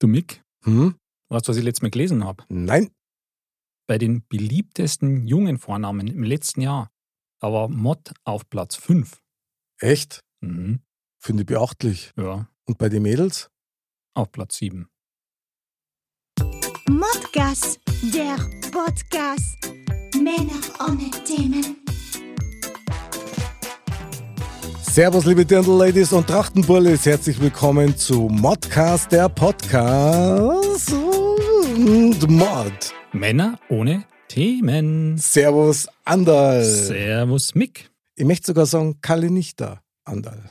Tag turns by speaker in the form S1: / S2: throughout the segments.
S1: Du Mick,
S2: Hm?
S1: weißt du, was ich letztes Mal gelesen habe?
S2: Nein.
S1: Bei den beliebtesten jungen Vornamen im letzten Jahr, da war Mott auf Platz 5.
S2: Echt?
S1: Mhm.
S2: Finde ich beachtlich.
S1: Ja,
S2: Und bei den Mädels?
S1: auf Platz 7.
S3: Modcast, der Podcast. Männer ohne Themen.
S2: Servus, liebe Dirndl-Ladies und Trachtenbullis. Herzlich willkommen zu Modcast, der Podcast und Mod.
S1: Männer ohne Themen.
S2: Servus, Andal.
S1: Servus Mick.
S2: Ich möchte sogar sagen, Kalle nicht da, Andal.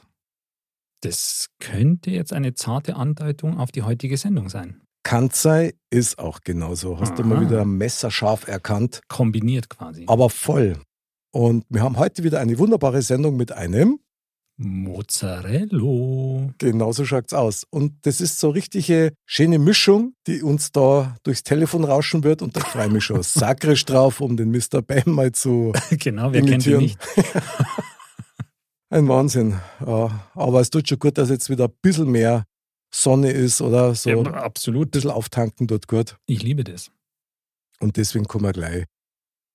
S1: Das könnte jetzt eine zarte Andeutung auf die heutige Sendung sein.
S2: Kanzai ist auch genauso. Hast du mal
S1: Aha.
S2: wieder messerscharf erkannt,
S1: Kombiniert quasi.
S2: aber voll. Und wir haben heute wieder eine wunderbare Sendung mit einem
S1: Mozzarella.
S2: Genauso schaut's aus. Und das ist so richtige schöne Mischung, die uns da durchs Telefon rauschen wird. Und da freue ich mich schon sakrisch drauf, um den Mr. Bam mal zu
S1: genau, wer kennt ihn
S2: imitieren.
S1: nicht?
S2: Ein Wahnsinn. Ja, aber es tut schon gut, dass jetzt wieder ein bisschen mehr Sonne ist oder so.
S1: Ja,
S2: ein
S1: absolut.
S2: bisschen auftanken tut gut.
S1: Ich liebe das.
S2: Und deswegen kommen wir gleich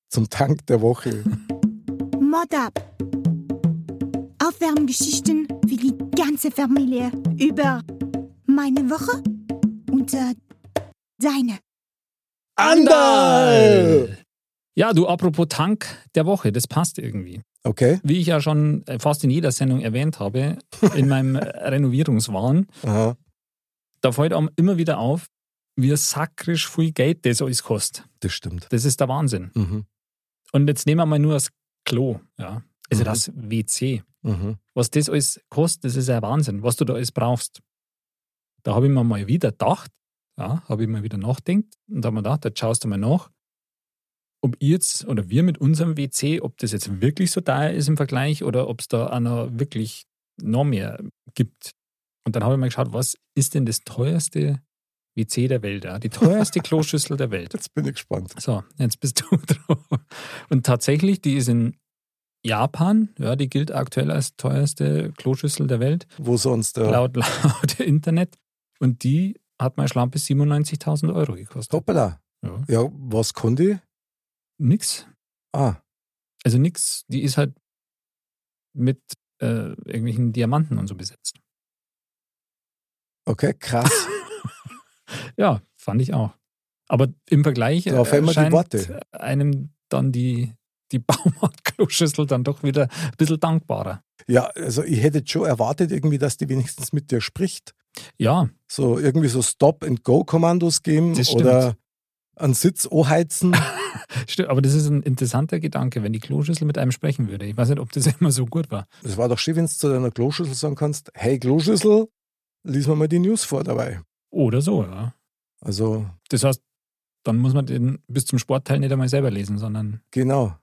S2: zum Tank der Woche.
S3: Mod ab. Aufwärmgeschichten für die ganze Familie über meine Woche und äh, deine.
S2: Andal!
S1: Ja, du, apropos Tank der Woche, das passt irgendwie.
S2: Okay.
S1: Wie ich ja schon äh, fast in jeder Sendung erwähnt habe, in meinem Renovierungswahn,
S2: Aha,
S1: da fällt einem immer wieder auf, wie sakrisch viel Geld das alles kostet.
S2: das stimmt.
S1: Das ist der Wahnsinn.
S2: Mhm.
S1: Und jetzt nehmen wir mal nur das Klo, ja. Also
S2: Mhm.
S1: das WC.
S2: Mhm.
S1: Was das alles kostet, das ist ein Wahnsinn, was du da alles brauchst. Da habe ich mir mal wieder gedacht, ja, habe ich mal wieder nachdenkt und da habe ich mir gedacht, jetzt schaust du mal nach, ob ihr jetzt oder wir mit unserem WC, ob das jetzt wirklich so teuer ist im Vergleich oder ob es da einer wirklich noch mehr gibt. Und dann habe ich mal geschaut, was ist denn das teuerste WC der Welt, ja? die teuerste Kloschüssel der Welt.
S2: Jetzt bin ich gespannt.
S1: So, jetzt bist du dran. Und tatsächlich, die ist in Japan, ja, die gilt aktuell als teuerste Kloschüssel der Welt,
S2: Wo sonst der
S1: laut, laut Internet. Und die hat mal schlampe 97.000 Euro gekostet.
S2: Hoppala.
S1: Ja.
S2: Ja, was konnte ich?
S1: Nix.
S2: Ah,
S1: Also nix, die ist halt mit äh, irgendwelchen Diamanten und so besetzt.
S2: okay, krass.
S1: Ja, fand ich auch. Aber im Vergleich
S2: Da die
S1: scheint einem dann die, die Baumarkt-Kloschüssel dann doch wieder ein bisschen dankbarer.
S2: Ja, also ich hätte schon erwartet irgendwie, dass die wenigstens mit dir spricht.
S1: Ja,
S2: So irgendwie so Stop-and-Go-Kommandos geben oder einen Sitz anheizen.
S1: Stimmt, aber das ist ein interessanter Gedanke, wenn die Kloschüssel mit einem sprechen würde. Ich weiß nicht, ob das immer so gut war.
S2: Das war doch schön, wenn du zu deiner Kloschüssel sagen kannst, hey Kloschüssel, lies mir mal die News vor dabei.
S1: Oder so, ja.
S2: Also
S1: Das heißt, dann muss man den bis zum Sportteil nicht einmal selber lesen, sondern
S2: genau.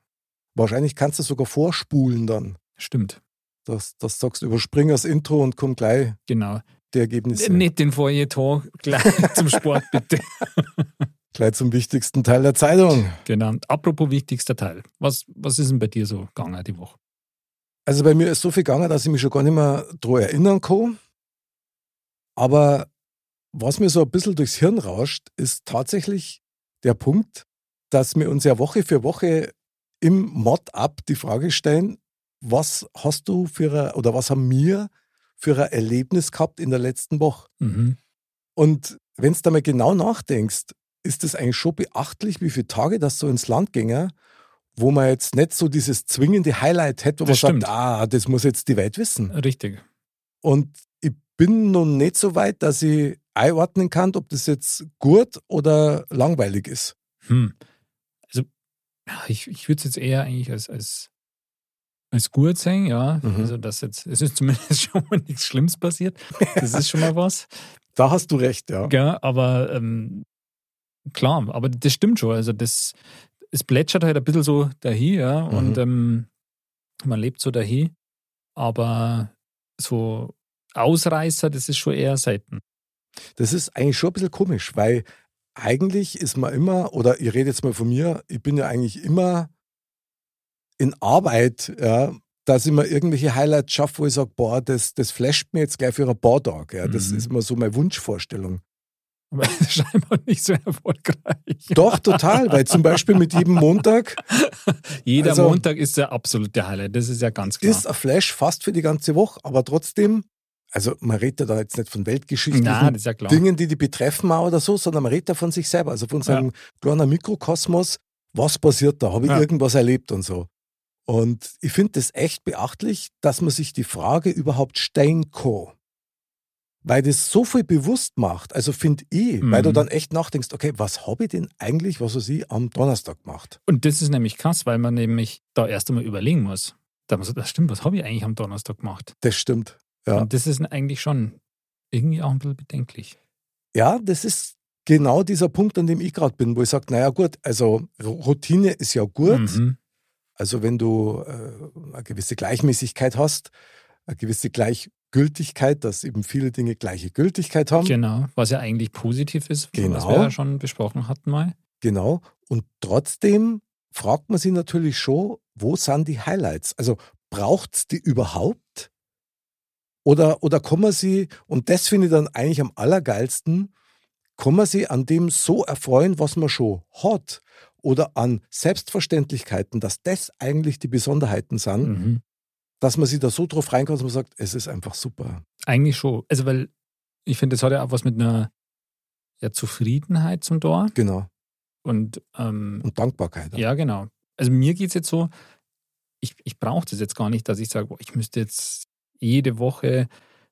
S2: Wahrscheinlich kannst du sogar vorspulen dann.
S1: stimmt.
S2: Dass, dass du sagst, überspring das Intro und komm gleich
S1: Genau.
S2: die Ergebnisse.
S1: Nicht den Feuilleton gleich zum Sport, bitte.
S2: Gleich zum wichtigsten Teil der Zeitung.
S1: genau. Apropos wichtigster Teil. Was, was ist denn bei dir so gegangen die Woche?
S2: Also bei mir ist so viel gegangen, dass ich mich schon gar nicht mehr daran erinnern kann. Aber was mir so ein bisschen durchs Hirn rauscht, ist tatsächlich der Punkt, dass wir uns ja Woche für Woche im Mod-Up die Frage stellen, was hast du für ein, oder was haben wir für ein Erlebnis gehabt in der letzten Woche?
S1: Mhm.
S2: Und wenn du da mal genau nachdenkst, ist es eigentlich schon beachtlich, wie viele Tage das so ins Land ginge, wo man jetzt nicht so dieses zwingende Highlight hätte, wo
S1: Das
S2: man
S1: stimmt.
S2: sagt, ah, das muss jetzt die Welt wissen.
S1: Richtig.
S2: Und ich bin noch nicht so weit, dass ich einordnen kann, ob das jetzt gut oder langweilig ist.
S1: Hm. Ja, ich, ich würde es jetzt eher eigentlich als, als als gut sein, ja.
S2: Mhm.
S1: Also das jetzt, es ist zumindest schon mal nichts Schlimmes passiert. Das ist schon mal was.
S2: Da hast du recht, ja.
S1: Ja, aber ähm, klar, aber das stimmt schon. Also das, es plätschert halt ein bisschen so dahin, ja.
S2: Mhm.
S1: Und ähm, man lebt so dahin. Aber so Ausreißer, das ist schon eher selten.
S2: Das ist eigentlich schon ein bisschen komisch, weil eigentlich ist man immer, oder ich rede jetzt mal von mir, ich bin ja eigentlich immer in Arbeit, ja, dass ich mir irgendwelche Highlights schaffe, wo ich sage, boah, das, das flasht mir jetzt gleich für ein paar Tage. Ja. Das
S1: Mhm.
S2: ist immer so meine Wunschvorstellung.
S1: Aber scheinbar nicht so erfolgreich.
S2: Doch, total, weil zum Beispiel mit jedem Montag
S1: Jeder
S2: Also-
S1: Montag ist der absolute Highlight, das ist ja ganz klar.
S2: ist ein Flash fast für die ganze Woche, aber trotzdem, also man redet ja da jetzt nicht von weltgeschichtlichen
S1: Nein, ja.
S2: Dingen, die die betreffen auch oder so, sondern man redet ja von sich selber, also von seinem kleinen Mikrokosmos. Was passiert da? Habe ich
S1: Ja.
S2: irgendwas erlebt und so? Und ich finde das echt beachtlich, dass man sich die Frage überhaupt stellen kann. Weil das so viel bewusst macht, also finde ich, weil du
S1: Mhm.
S2: dann echt nachdenkst, okay, was habe ich denn eigentlich, was weiß ich, am Donnerstag gemacht?
S1: Und das ist nämlich krass, weil man nämlich da erst einmal überlegen muss. Da muss das stimmt, was habe ich eigentlich am Donnerstag gemacht?
S2: Das stimmt. Ja.
S1: Und das ist eigentlich schon irgendwie auch ein bisschen bedenklich.
S2: Ja, das ist genau dieser Punkt, an dem ich gerade bin, wo ich sage, naja gut, also Routine ist ja gut.
S1: Mhm.
S2: Also wenn du äh, eine gewisse Gleichmäßigkeit hast, eine gewisse Gleichgültigkeit, dass eben viele Dinge gleiche Gültigkeit haben.
S1: Genau, was ja eigentlich positiv ist, was
S2: Genau.
S1: wir ja schon besprochen hatten mal.
S2: Genau. Und trotzdem fragt man sich natürlich schon, wo sind die Highlights? Also braucht es die überhaupt? Oder, oder kann man sie, und das finde ich dann eigentlich am allergeilsten, kann man sie an dem so erfreuen, was man schon hat? Oder an Selbstverständlichkeiten, dass das eigentlich die Besonderheiten sind,
S1: Mhm.
S2: dass man sich da so drauf reinkommt, dass man sagt, es ist einfach super.
S1: Eigentlich schon. Also, weil ich finde, das hat ja auch was mit einer ja, Zufriedenheit zum Tor.
S2: Genau.
S1: Und ähm,
S2: Und Dankbarkeit.
S1: ja, genau. Also mir geht es jetzt so, ich, ich brauche das jetzt gar nicht, dass ich sage, boah, ich müsste jetzt jede Woche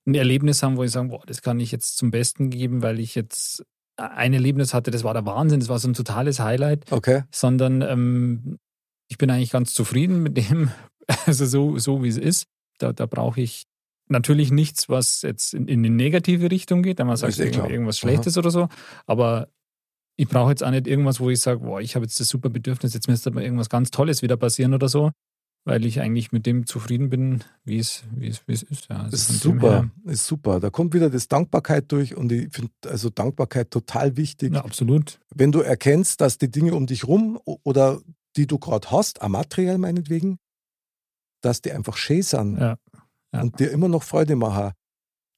S1: ein Erlebnis haben, wo ich sage, boah, das kann ich jetzt zum Besten geben, weil ich jetzt ein Erlebnis hatte, das war der Wahnsinn, das war so ein totales Highlight,
S2: Okay.
S1: sondern ähm, ich bin eigentlich ganz zufrieden mit dem, also so, so wie es ist. Da, da brauche ich natürlich nichts, was jetzt in, in eine negative Richtung geht, wenn man sagt,
S2: eh
S1: irgendwas
S2: Aha.
S1: Schlechtes oder so. Aber ich brauche jetzt auch nicht irgendwas, wo ich sage, boah, ich habe jetzt das super Bedürfnis, jetzt müsste aber irgendwas ganz Tolles wieder passieren oder so, weil ich eigentlich mit dem zufrieden bin, wie es, wie es, wie es ist. Ja, also
S2: Ist super, ist super. Da kommt wieder das Dankbarkeit durch und ich finde also Dankbarkeit total wichtig.
S1: Ja, absolut.
S2: Wenn du erkennst, dass die Dinge um dich rum oder die du gerade hast, auch materiell meinetwegen, dass die einfach schön sind
S1: Ja, ja.
S2: und dir immer noch Freude machen,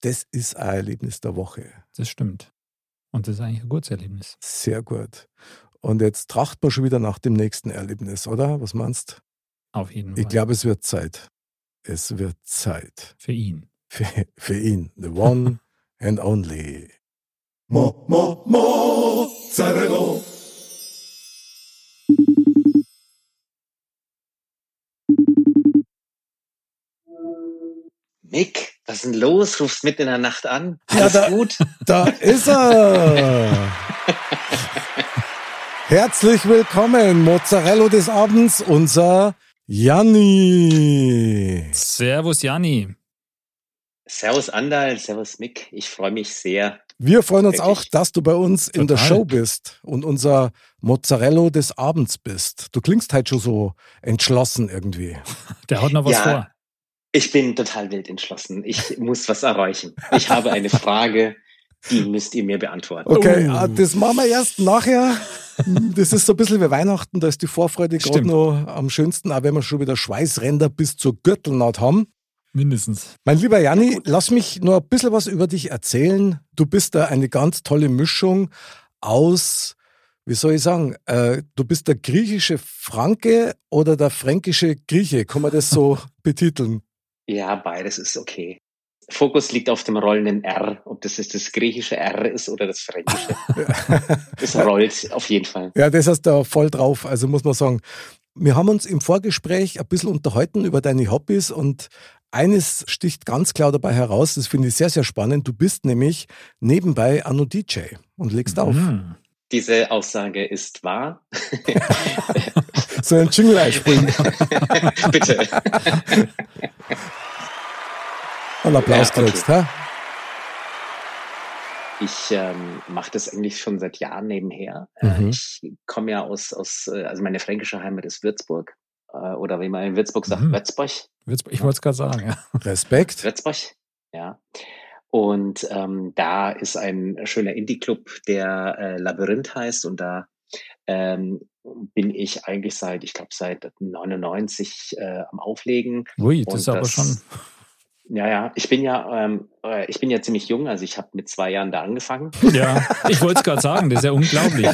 S2: das ist ein Erlebnis der Woche.
S1: das stimmt. Und das ist eigentlich ein gutes Erlebnis.
S2: Sehr gut. Und jetzt tracht man schon wieder nach dem nächsten Erlebnis, oder? Was meinst
S1: Auf jeden
S2: Ich glaube, es wird Zeit. Es wird Zeit.
S1: Für ihn.
S2: Für, für ihn. The one and only. Mo, mo, Mozzarella.
S4: Mick, was ist denn los? Rufst mitten in der Nacht an?
S2: Ja, da-
S4: gut?
S2: Da ist er! Herzlich willkommen, Mozzarella des Abends, unser Janni.
S1: Servus, Janni.
S4: Servus Andal, servus Mick. Ich freue mich sehr.
S2: Wir freuen uns
S4: Wirklich?
S2: auch, dass du bei uns in der
S1: Total.
S2: Show bist und unser Mozzarella des Abends bist. Du klingst halt schon so entschlossen irgendwie.
S1: Der hat noch was
S4: Ja.
S1: vor.
S4: Ich bin total wild entschlossen. Ich muss was erreichen. Ich habe eine Frage, die müsst ihr mir beantworten.
S2: Okay,
S1: Oh.
S2: ah, das machen wir erst nachher. Das ist so ein bisschen wie Weihnachten, da ist die Vorfreude gerade noch am schönsten, auch wenn wir schon wieder Schweißränder bis zur Gürtelnaht haben.
S1: Mindestens.
S2: Mein lieber Janni, lass mich nur ein bisschen was über dich erzählen. Du bist da eine ganz tolle Mischung aus, wie soll ich sagen, äh, du bist der griechische Franke oder der fränkische Grieche. Kann man das so betiteln?
S4: Ja, beides ist okay. Fokus liegt auf dem rollenden R. Ob das jetzt das griechische R ist oder das fränkische. Es rollt auf jeden Fall.
S2: Ja, das hast du voll drauf. Also muss man sagen, wir haben uns im Vorgespräch ein bisschen unterhalten über deine Hobbys und eines sticht ganz klar dabei heraus, das finde ich sehr, sehr spannend. Du bist nämlich nebenbei Anno DJ und legst auf.
S1: Mhm.
S4: Diese Aussage ist wahr.
S2: so ein Jingle einspringen.
S4: Bitte.
S2: Und Applaus
S4: Ja, okay.
S2: kriegst, hä?
S4: Ich ähm, mache das eigentlich schon seit Jahren nebenher. Äh,
S2: Mhm.
S4: Ich komme ja aus, aus, äh, also meine fränkische Heimat ist Würzburg. Äh, oder wie man in Würzburg sagt,
S1: Mhm.
S4: Würzburg.
S1: Ich wollte es gerade sagen, ja.
S2: Respekt.
S4: Würzburg, ja. Und ähm, da ist ein schöner Indie-Club, der äh, Labyrinth heißt. Und da ähm, bin ich eigentlich seit, ich glaube, seit 99 äh, am Auflegen.
S1: Ui, das
S4: Und
S1: ist aber
S4: das-
S1: schon.
S4: Ja, ja, ich bin ja, ähm, äh, ich bin ja ziemlich jung, also ich habe mit zwei Jahren da angefangen.
S1: Ja, ich wollte es gerade sagen, das ist ja unglaublich.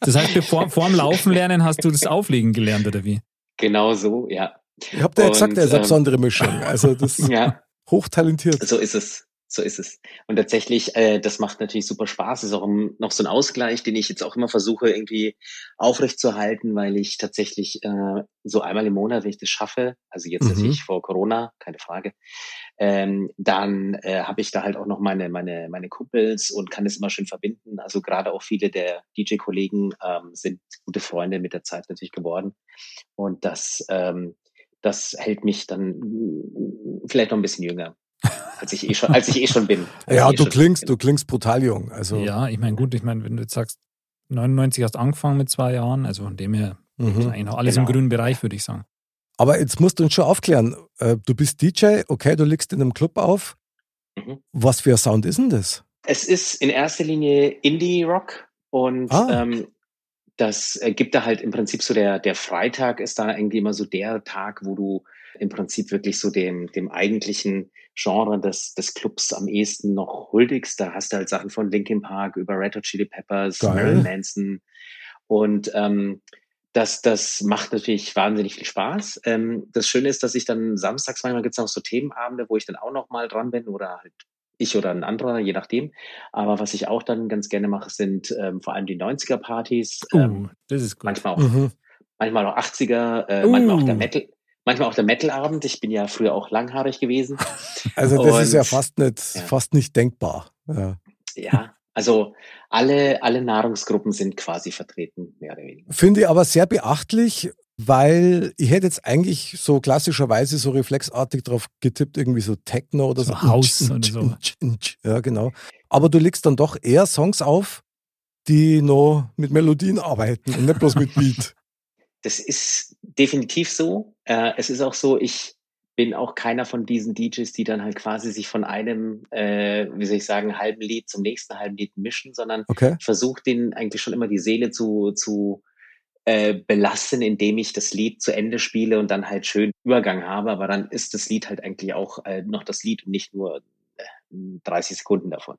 S1: Das heißt, bevor, vor dem Laufen lernen hast du das Auflegen gelernt, oder wie?
S4: Genau so, ja.
S2: Ich hab dir ja er ist eine
S4: ähm,
S2: besondere Mischung. Also das ist
S4: Ja,
S2: hochtalentiert.
S4: so ist es. So ist es. Und tatsächlich, äh, das macht natürlich super Spaß. Ist auch ein, noch so ein Ausgleich, den ich jetzt auch immer versuche, irgendwie aufrechtzuerhalten, weil ich tatsächlich äh, so einmal im Monat, wenn ich das schaffe, also jetzt
S2: Mhm.
S4: natürlich vor Corona, keine Frage, ähm, dann äh, habe ich da halt auch noch meine, meine, meine Kumpels und kann das immer schön verbinden. Also gerade auch viele der DJ-Kollegen ähm, sind gute Freunde mit der Zeit natürlich geworden. Und das, ähm, das hält mich dann mm, vielleicht noch ein bisschen jünger, als ich eh schon, als ich eh schon bin.
S2: Ja,
S4: eh
S2: du
S4: schon
S2: klingst,
S4: bin.
S2: du klingst brutal jung. Also
S1: Ja, ich meine, gut, ich meine, wenn du jetzt sagst, 99 hast angefangen mit zwei Jahren, also von dem her ist
S2: mhm.
S1: eigentlich noch alles
S4: Genau.
S1: im grünen Bereich, würde ich sagen.
S2: Aber jetzt musst du uns schon aufklären. Äh, Du bist DJ, okay, du legst in einem Club auf.
S4: Mhm.
S2: Was für ein Sound ist denn das?
S4: Es ist in erster Linie Indie-Rock und
S2: Ah.
S4: ähm, das gibt da halt im Prinzip so der, der Freitag ist da irgendwie immer so der Tag, wo du im Prinzip wirklich so dem, dem eigentlichen Genre des, des Clubs am ehesten noch huldigst. Da hast du halt Sachen von Linkin Park über Red Hot Chili Peppers,
S2: Geil.
S4: Marilyn Manson und ähm, das, das macht natürlich wahnsinnig viel Spaß. Ähm, das Schöne ist, dass ich dann samstags manchmal gibt's noch so Themenabende, wo ich dann auch noch mal dran bin oder halt ich oder ein anderer, je nachdem. Aber was ich auch dann ganz gerne mache, sind ähm, vor allem die 90er-Partys, ähm,
S1: Uh, das ist gut.
S4: manchmal auch
S2: Mhm.
S4: manchmal auch 80er, äh, manchmal auch der
S1: Uh.
S4: Metal, manchmal auch der Metal-Abend. Ich bin ja früher auch langhaarig gewesen.
S2: Also das ist ja
S4: Und-
S2: fast nicht,
S4: ja.
S2: fast nicht denkbar. Ja.
S4: Ja, also alle, alle Nahrungsgruppen sind quasi vertreten, mehr oder weniger.
S2: Finde ich aber sehr beachtlich, weil ich hätte jetzt eigentlich so klassischerweise so reflexartig drauf getippt, irgendwie so Techno oder so.
S1: So House oder so.
S2: Ja, genau. Aber du legst dann doch eher Songs auf, die noch mit Melodien arbeiten und nicht bloß mit Beat.
S4: Das ist definitiv so. Äh, es ist auch so, ich bin auch keiner von diesen DJs, die dann halt quasi sich von einem, äh, wie soll ich sagen, halben Lied zum nächsten halben Lied mischen, sondern
S2: Okay.
S4: versuche denen eigentlich schon immer die Seele zu, zu äh, belasten, indem ich das Lied zu Ende spiele und dann halt schön Übergang habe. Aber dann ist das Lied halt eigentlich auch äh, noch das Lied und nicht nur äh, 30 Sekunden davon.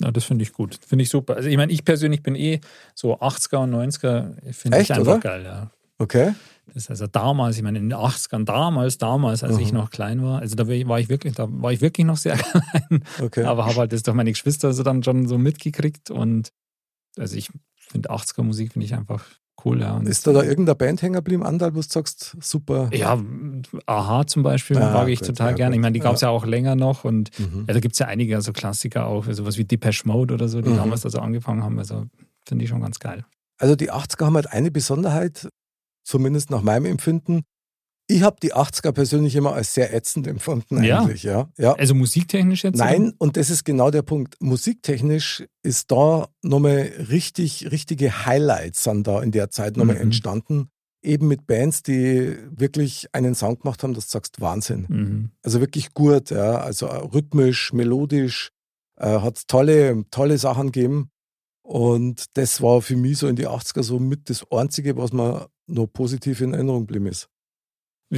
S1: Ja, das finde ich gut. Finde ich super. Also ich meine, ich persönlich bin eh so 80er und 90er, finde ich einfach
S2: oder?
S1: geil, ja.
S2: Okay.
S1: Das ist also damals, ich meine, in den 80ern, damals, damals, als ich
S2: Mhm.
S1: noch klein war, also da war ich- ich wirklich, da war ich wirklich noch sehr klein,
S2: Okay.
S1: aber habe halt das durch meine Geschwister so dann schon so mitgekriegt und also ich finde 80er Musik finde ich einfach cool, ja. Und
S2: ist da da irgendeine Band hängen geblieben, Andal, wo du sagst, super?
S1: ja, Aha zum Beispiel
S2: Ah,
S1: mag ich
S2: gut,
S1: total
S2: ja,
S1: gerne. Ich meine, die gab es ja.
S2: Ja.
S1: auch länger noch und
S2: Mhm.
S1: ja, da gibt es ja einige, also Klassiker auch, sowas wie Depeche Mode oder so, die
S2: Mhm.
S1: damals da so angefangen haben. Also finde ich schon ganz geil.
S2: Also die 80er haben halt eine Besonderheit, zumindest nach meinem Empfinden. Ich habe die 80er persönlich immer als sehr ätzend empfunden
S1: Ja.
S2: eigentlich, ja. ja.
S1: Also musiktechnisch jetzt?
S2: Nein, und das ist genau der Punkt. Musiktechnisch ist da nochmal richtig, richtige Highlights sind da in der Zeit nochmal
S1: Mhm.
S2: entstanden. Eben mit Bands, die wirklich einen Sound gemacht haben, dass du sagst, Wahnsinn.
S1: Oder? Mhm.
S2: Also wirklich gut, ja. Also rhythmisch, melodisch, äh, hat tolle, tolle Sachen gegeben. Und das war für mich so in die 80er so mit das Einzige, was mir noch positiv in Erinnerung geblieben ist.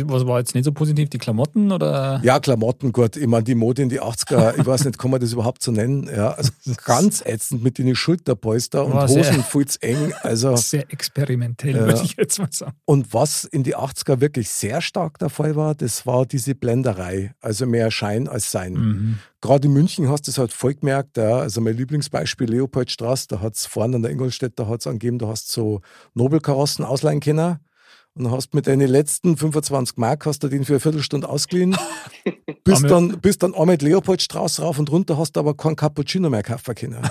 S1: Was war jetzt nicht so positiv? Die Klamotten oder?
S2: Ja, Klamotten, gut. Ich meine, die Mode in die 80er, ich weiß nicht, kann man das überhaupt so nennen? Ja, also ganz ätzend mit den Schulterpolster und Hosen eng. Also,
S1: Sehr experimentell,
S2: Ja.
S1: würde ich jetzt mal sagen.
S2: und was in die 80er wirklich sehr stark der Fall war, das war diese Blenderei. Also mehr Schein als Sein.
S1: Mhm.
S2: Gerade in München hast du es halt voll gemerkt. Ja. Also mein Lieblingsbeispiel Leopoldstraße, da hat es vorne an der Ingolstädt, da hat es angegeben, da hast du so Nobelkarossen ausleihen können. Und hast mit deinen letzten 25 Mark hast du den für eine Viertelstunde ausgeliehen, bist dann, bist dann auch mit Leopoldstraße rauf und runter, hast aber kein Cappuccino mehr kaufen können.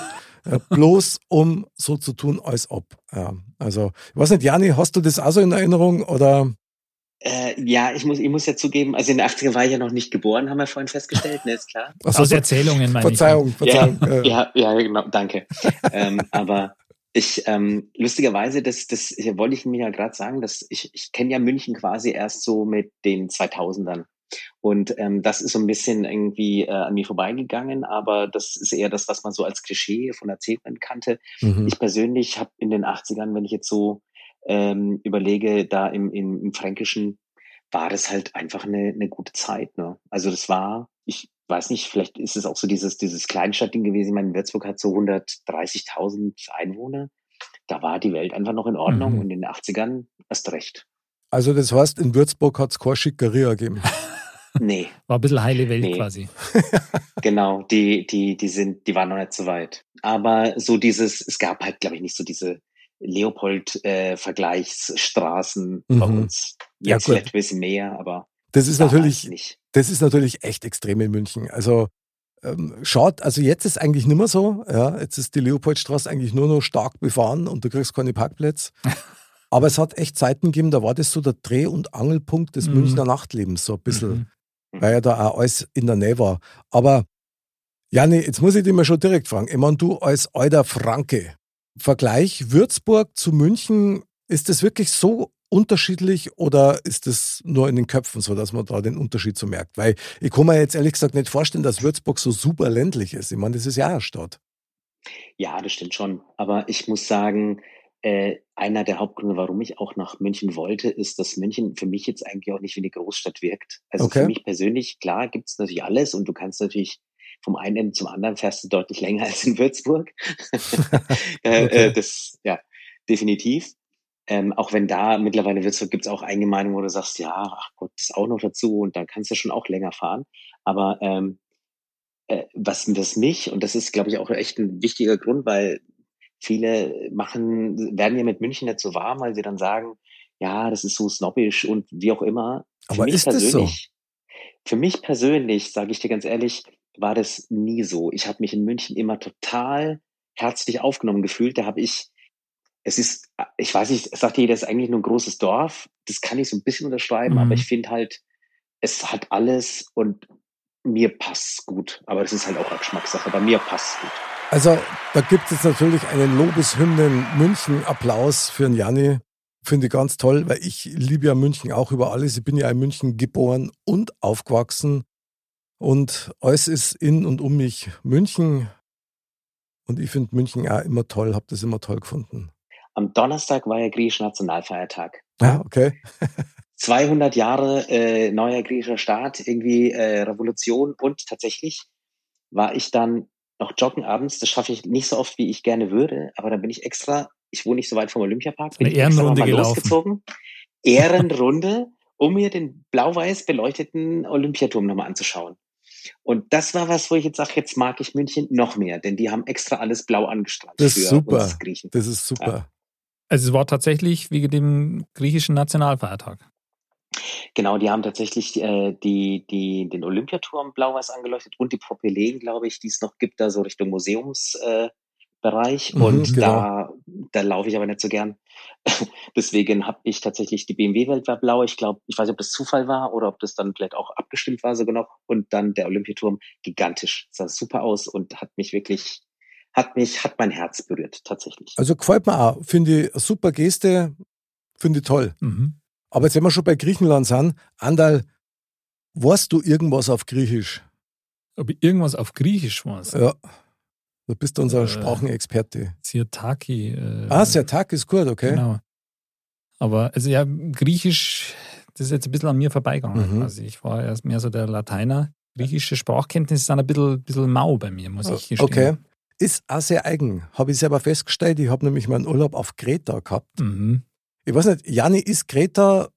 S2: Ja, bloß um so zu tun, als ob. Ja, also, ich weiß nicht, Jani, hast du das auch so in Erinnerung oder?
S4: Äh, ja, ich muss, ich muss ja zugeben, also in den 80er war ich ja noch nicht geboren, haben wir vorhin festgestellt, ne, ist klar.
S1: Aus Erzählungen, meine
S2: Verzeihung,
S1: ich.
S2: Verzeihung.
S4: Ja, ja, ja, genau, danke. ähm, aber ich, ähm, lustigerweise, das, das wollte ich mir ja gerade sagen, dass ich, ich kenne ja München quasi erst so mit den 2000ern. Und ähm, das ist so ein bisschen irgendwie äh, an mir vorbeigegangen, aber das ist eher das, was man so als Klischee von Erzählungen kannte. Mhm. Ich persönlich habe in den 80ern, wenn ich jetzt so ähm, überlege, da im, im, im Fränkischen war das halt einfach eine, eine gute Zeit. Ne? Also das war, ich weiß nicht, vielleicht ist es auch so dieses, dieses Kleinstadtding gewesen. Ich meine, Würzburg hat so 130.000 Einwohner. Da war die Welt einfach noch in Ordnung mhm. und in den 80ern erst recht.
S2: Also das heißt, in Würzburg hat es keine Schickeria gegeben.
S4: Nee.
S1: War ein bisschen heile Welt nee. quasi.
S4: genau, die, die, die sind, die waren noch nicht so weit. Aber so dieses, es gab halt, glaube ich, nicht so diese Leopold-Vergleichsstraßen äh, mhm. bei uns. Jetzt ja, vielleicht ein bisschen mehr, aber
S2: das ist natürlich, nicht. das ist natürlich echt extrem in München. Also ähm, schaut, also jetzt ist eigentlich nicht mehr so. Ja, jetzt ist die Leopoldstraße eigentlich nur noch stark befahren und du kriegst keine Parkplätze. Aber es hat echt Zeiten gegeben, da war das so der Dreh- und Angelpunkt des mhm. Münchner Nachtlebens, so ein bisschen, mhm. weil ja da auch alles in der Nähe war. Aber Janni, jetzt muss ich dich mal schon direkt fragen. Ich meine, du als alter Franke, Vergleich Würzburg zu München, ist das wirklich so unterschiedlich oder ist es nur in den Köpfen so, dass man da den Unterschied so merkt? Weil ich kann mir jetzt ehrlich gesagt nicht vorstellen, dass Würzburg so super ländlich ist. Ich meine, das ist ja eine Stadt.
S4: Ja, das stimmt schon. Aber ich muss sagen, äh, einer der Hauptgründe, warum ich auch nach München wollte, ist, dass München für mich jetzt eigentlich auch nicht wie eine Großstadt wirkt. Also okay. für mich persönlich, klar, gibt es natürlich alles und du kannst natürlich vom einen Ende zum anderen fährst du deutlich länger als in Würzburg. Äh, okay. äh, das, ja, definitiv. Ähm, auch wenn da mittlerweile gibt es auch Eingemeindungen, wo du sagst, ja, ach Gott, das ist auch noch dazu und dann kannst du schon auch länger fahren. Aber ähm, äh, was das mich, und das ist, glaube ich, auch echt ein wichtiger Grund, weil viele machen, werden ja mit München nicht so warm, weil sie dann sagen, ja, das ist so snobbisch und wie auch immer.
S2: Aber ist das so?
S4: Für mich persönlich, sage ich dir ganz ehrlich, war das nie so. Ich habe mich in München immer total herzlich aufgenommen gefühlt. Da habe ich, es ist, ich weiß nicht, sagt jeder, das ist eigentlich nur ein großes Dorf. Das kann ich so ein bisschen unterschreiben, mhm. aber ich finde halt, es hat alles und mir passt gut. Aber das ist halt auch eine Geschmackssache. Bei mir passt gut.
S2: Also, da gibt es natürlich einen Lobeshymnen München-Applaus für den Janni. Finde ich ganz toll, weil ich liebe ja München auch über alles. Ich bin ja in München geboren und aufgewachsen. Und alles ist in und um mich München. Und ich finde München auch immer toll, habe das immer toll gefunden.
S4: Am Donnerstag war ja griechischer Nationalfeiertag.
S2: Ja, okay.
S4: 200 Jahre äh, neuer griechischer Staat, irgendwie äh, Revolution und tatsächlich war ich dann noch joggen abends. Das schaffe ich nicht so oft, wie ich gerne würde, aber da bin ich extra, ich wohne nicht so weit vom Olympiapark, bin
S1: Eine Ehrenrunde
S4: losgezogen. Ehrenrunde, um mir den blau-weiß beleuchteten Olympiaturm nochmal anzuschauen. Und das war was, wo ich jetzt sage, jetzt mag ich München noch mehr, denn die haben extra alles blau angestrahlt.
S2: Das ist super. Griechen. Das ist super. Ja.
S1: Also es war tatsächlich wegen dem griechischen Nationalfeiertag.
S4: Genau, die haben tatsächlich äh, die, die, den Olympiaturm blau-weiß angeleuchtet und die Propylen, glaube ich, die es noch gibt, da so Richtung Museumsbereich. Äh, mhm, und genau. da, da laufe ich aber nicht so gern. Deswegen habe ich tatsächlich die BMW-Welt war blau. Ich glaube, ich weiß nicht, ob das Zufall war oder ob das dann vielleicht auch abgestimmt war sogar noch. Und dann der Olympiaturm gigantisch. Sah super aus und hat mich wirklich, hat mich, hat mein Herz berührt, tatsächlich.
S2: Also gefällt mir auch. Finde ich super Geste, finde ich toll. Mhm. Aber jetzt, wenn wir schon bei Griechenland sind, Andal, weißt du irgendwas auf Griechisch?
S1: Ob ich irgendwas auf Griechisch weiß?
S2: Ja. Du bist unser äh, Sprachenexperte.
S1: Sirtaki.
S2: Äh, ah, Sirtaki ist gut, okay.
S1: Genau. Aber also ja, Griechisch, das ist jetzt ein bisschen an mir vorbeigegangen. Mhm. Also ich war erst mehr so der Lateiner. Griechische Sprachkenntnisse sind ein bisschen, bisschen mau bei mir, muss ich gestehen.
S2: Okay. Ist auch sehr eigen. Habe ich selber festgestellt. Ich habe nämlich meinen Urlaub auf Kreta gehabt. Mhm. Ich weiß nicht, Jani, ist Kreta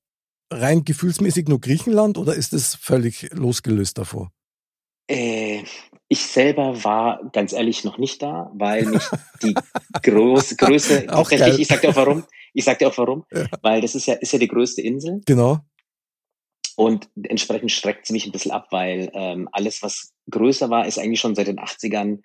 S2: rein gefühlsmäßig nur Griechenland oder ist es völlig losgelöst davor?
S4: Äh, ich selber war ganz ehrlich noch nicht da, weil mich die große Größe, tatsächlich, ich sag dir auch warum, Ich sag dir auch warum. Weil das ist ja, ist ja die größte Insel.
S2: Genau.
S4: Und entsprechend streckt sie mich ein bisschen ab, weil ähm, alles, was größer war, ist eigentlich schon seit den 80ern äh,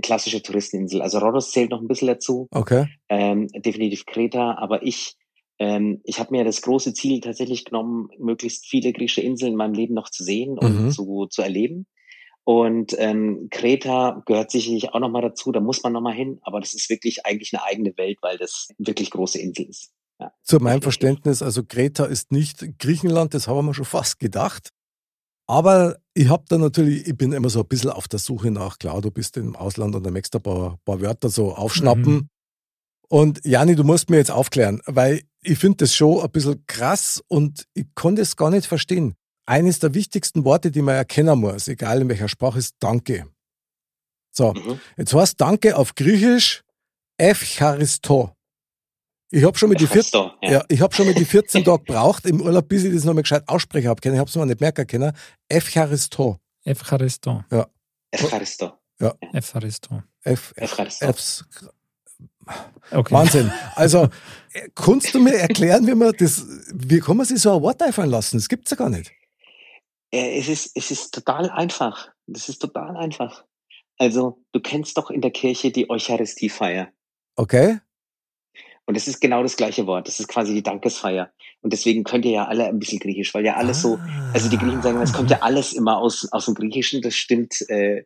S4: klassische Touristeninsel. Also Rhodos zählt noch ein bisschen dazu,
S2: Okay.
S4: ähm, definitiv Kreta, aber ich, ähm, ich habe mir das große Ziel tatsächlich genommen, möglichst viele griechische Inseln in meinem Leben noch zu sehen und
S2: Mhm.
S4: zu, zu erleben. Und ähm, Kreta gehört sicherlich auch nochmal dazu, da muss man nochmal hin, aber das ist wirklich eigentlich eine eigene Welt, weil das wirklich große Insel ist. Ja.
S2: Zu meinem. Verständnis, also Kreta ist nicht Griechenland, das haben wir schon fast gedacht. Aber ich habe da natürlich, ich bin immer so ein bisschen auf der Suche nach, klar, du bist im Ausland und da möchtest du ein paar, paar Wörter so aufschnappen.
S1: Mhm.
S2: Und Jani, du musst mir jetzt aufklären, weil ich finde das schon ein bisschen krass und ich konnte es gar nicht verstehen. Eines der wichtigsten Worte, die man erkennen muss, egal in welcher Sprache, ist Danke. So,
S4: Mhm.
S2: jetzt heißt Danke auf Griechisch Evcharisto. Ich habe schon mit die 14,
S4: Evcharisto, ja.
S2: ja. ich habe schon mit die 14 Tage gebraucht im Urlaub, bis ich das nochmal gescheit aussprechen habe können. Ich habe es mir nicht merken können. Evcharisto.
S1: Evcharisto.
S4: Evcharisto.
S1: Evcharisto.
S2: F,
S4: Evcharisto.
S2: F's.
S1: Okay.
S2: Wahnsinn. Also, kannst du mir erklären, wie man das, wie kann man sich so ein Wort einfallen lassen? Das gibt's ja gar nicht.
S4: Es ist, es ist total einfach. Das ist total einfach. Also, du kennst doch in der Kirche die Eucharistiefeier.
S2: Okay?
S4: Und es ist genau das gleiche Wort. Das ist quasi die Dankesfeier. Und deswegen könnt ihr ja alle ein bisschen Griechisch, weil ja alles so, also die Griechen sagen, es kommt ja alles immer aus, aus dem Griechischen. Das stimmt äh,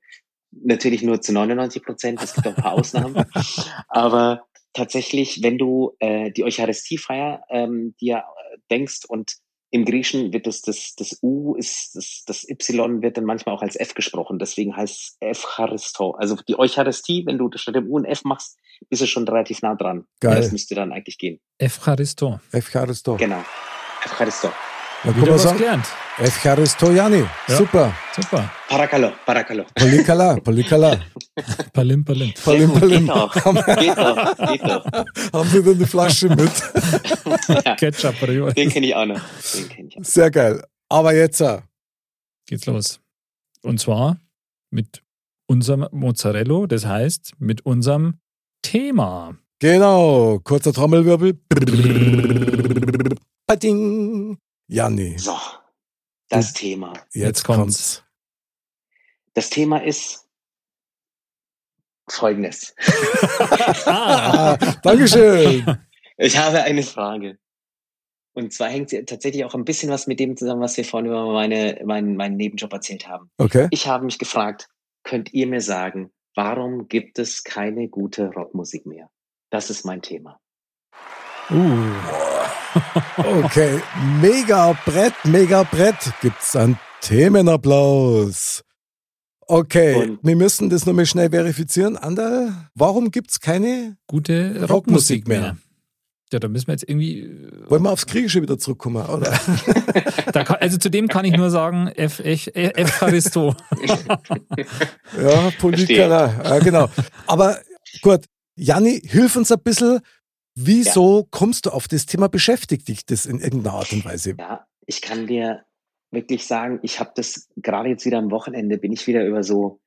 S4: natürlich nur zu 99 Prozent. Es gibt auch ein paar Ausnahmen. Aber tatsächlich, wenn du äh, die Eucharistiefeier ähm, dir äh, denkst und im Griechischen wird das, das, das U ist, das, das Y wird dann manchmal auch als F gesprochen. Deswegen heißt es Evcharisto. Also die Eucharistie, wenn du statt dem U ein F machst, bist du schon relativ nah dran.
S2: Geil.
S4: Das müsste dann eigentlich gehen.
S1: Evcharisto.
S2: Evcharisto.
S4: Genau. Evcharisto.
S2: Kann
S1: Wieder was
S2: sagen,
S1: gelernt.
S2: Evcharisto Jani.
S1: Ja.
S2: Super.
S1: Super.
S4: Parakalo, Parakalo.
S2: Polikala, Polikala.
S1: Palim, palim.
S2: Palim, palim.
S4: Geht doch, geht doch.
S2: Haben Sie denn eine Flasche mit?
S1: Ketchup oder?
S4: Den kenne ich auch noch. Den kenne ich auch.
S2: Sehr geil. Aber jetzt, äh,
S1: geht's los. Und zwar mit unserem Mozzarella, das heißt mit unserem Thema.
S2: genau, kurzer Trommelwirbel. Jani,
S4: So, das Thema.
S2: jetzt,
S1: Jetzt
S2: kommt's.
S1: kommt's.
S4: Das Thema ist folgendes.
S2: Ah, Dankeschön.
S4: Ich habe eine Frage. Und zwar hängt sie tatsächlich auch ein bisschen was mit dem zusammen, was wir vorhin über meine, meinen, meinen Nebenjob erzählt haben.
S2: Okay.
S4: Ich habe mich gefragt, könnt ihr mir sagen, warum gibt es keine gute Rockmusik mehr? Das ist mein Thema.
S1: Uh,
S2: Okay, mega Brett, mega Brett. Gibt's einen Themenapplaus. Okay,
S4: Und-
S2: wir müssen das nochmal schnell verifizieren. Ander, warum gibt's keine?
S1: gute
S2: Rockmusik
S1: Rockmusik
S2: mehr.
S1: mehr. Ja, da müssen wir jetzt irgendwie. äh,
S2: Wollen wir aufs Griechische wieder zurückkommen, oder?
S1: Da kann, also zu dem kann ich nur sagen, F, F, F Charisto.
S2: Ja, Polikala. Ja, genau. Aber gut, Janni, hilf uns ein bisschen. Wieso kommst du auf das Thema? Beschäftigt dich das in irgendeiner Art und Weise?
S4: Ja, ich kann dir wirklich sagen, ich habe das gerade jetzt wieder am Wochenende, bin ich wieder über so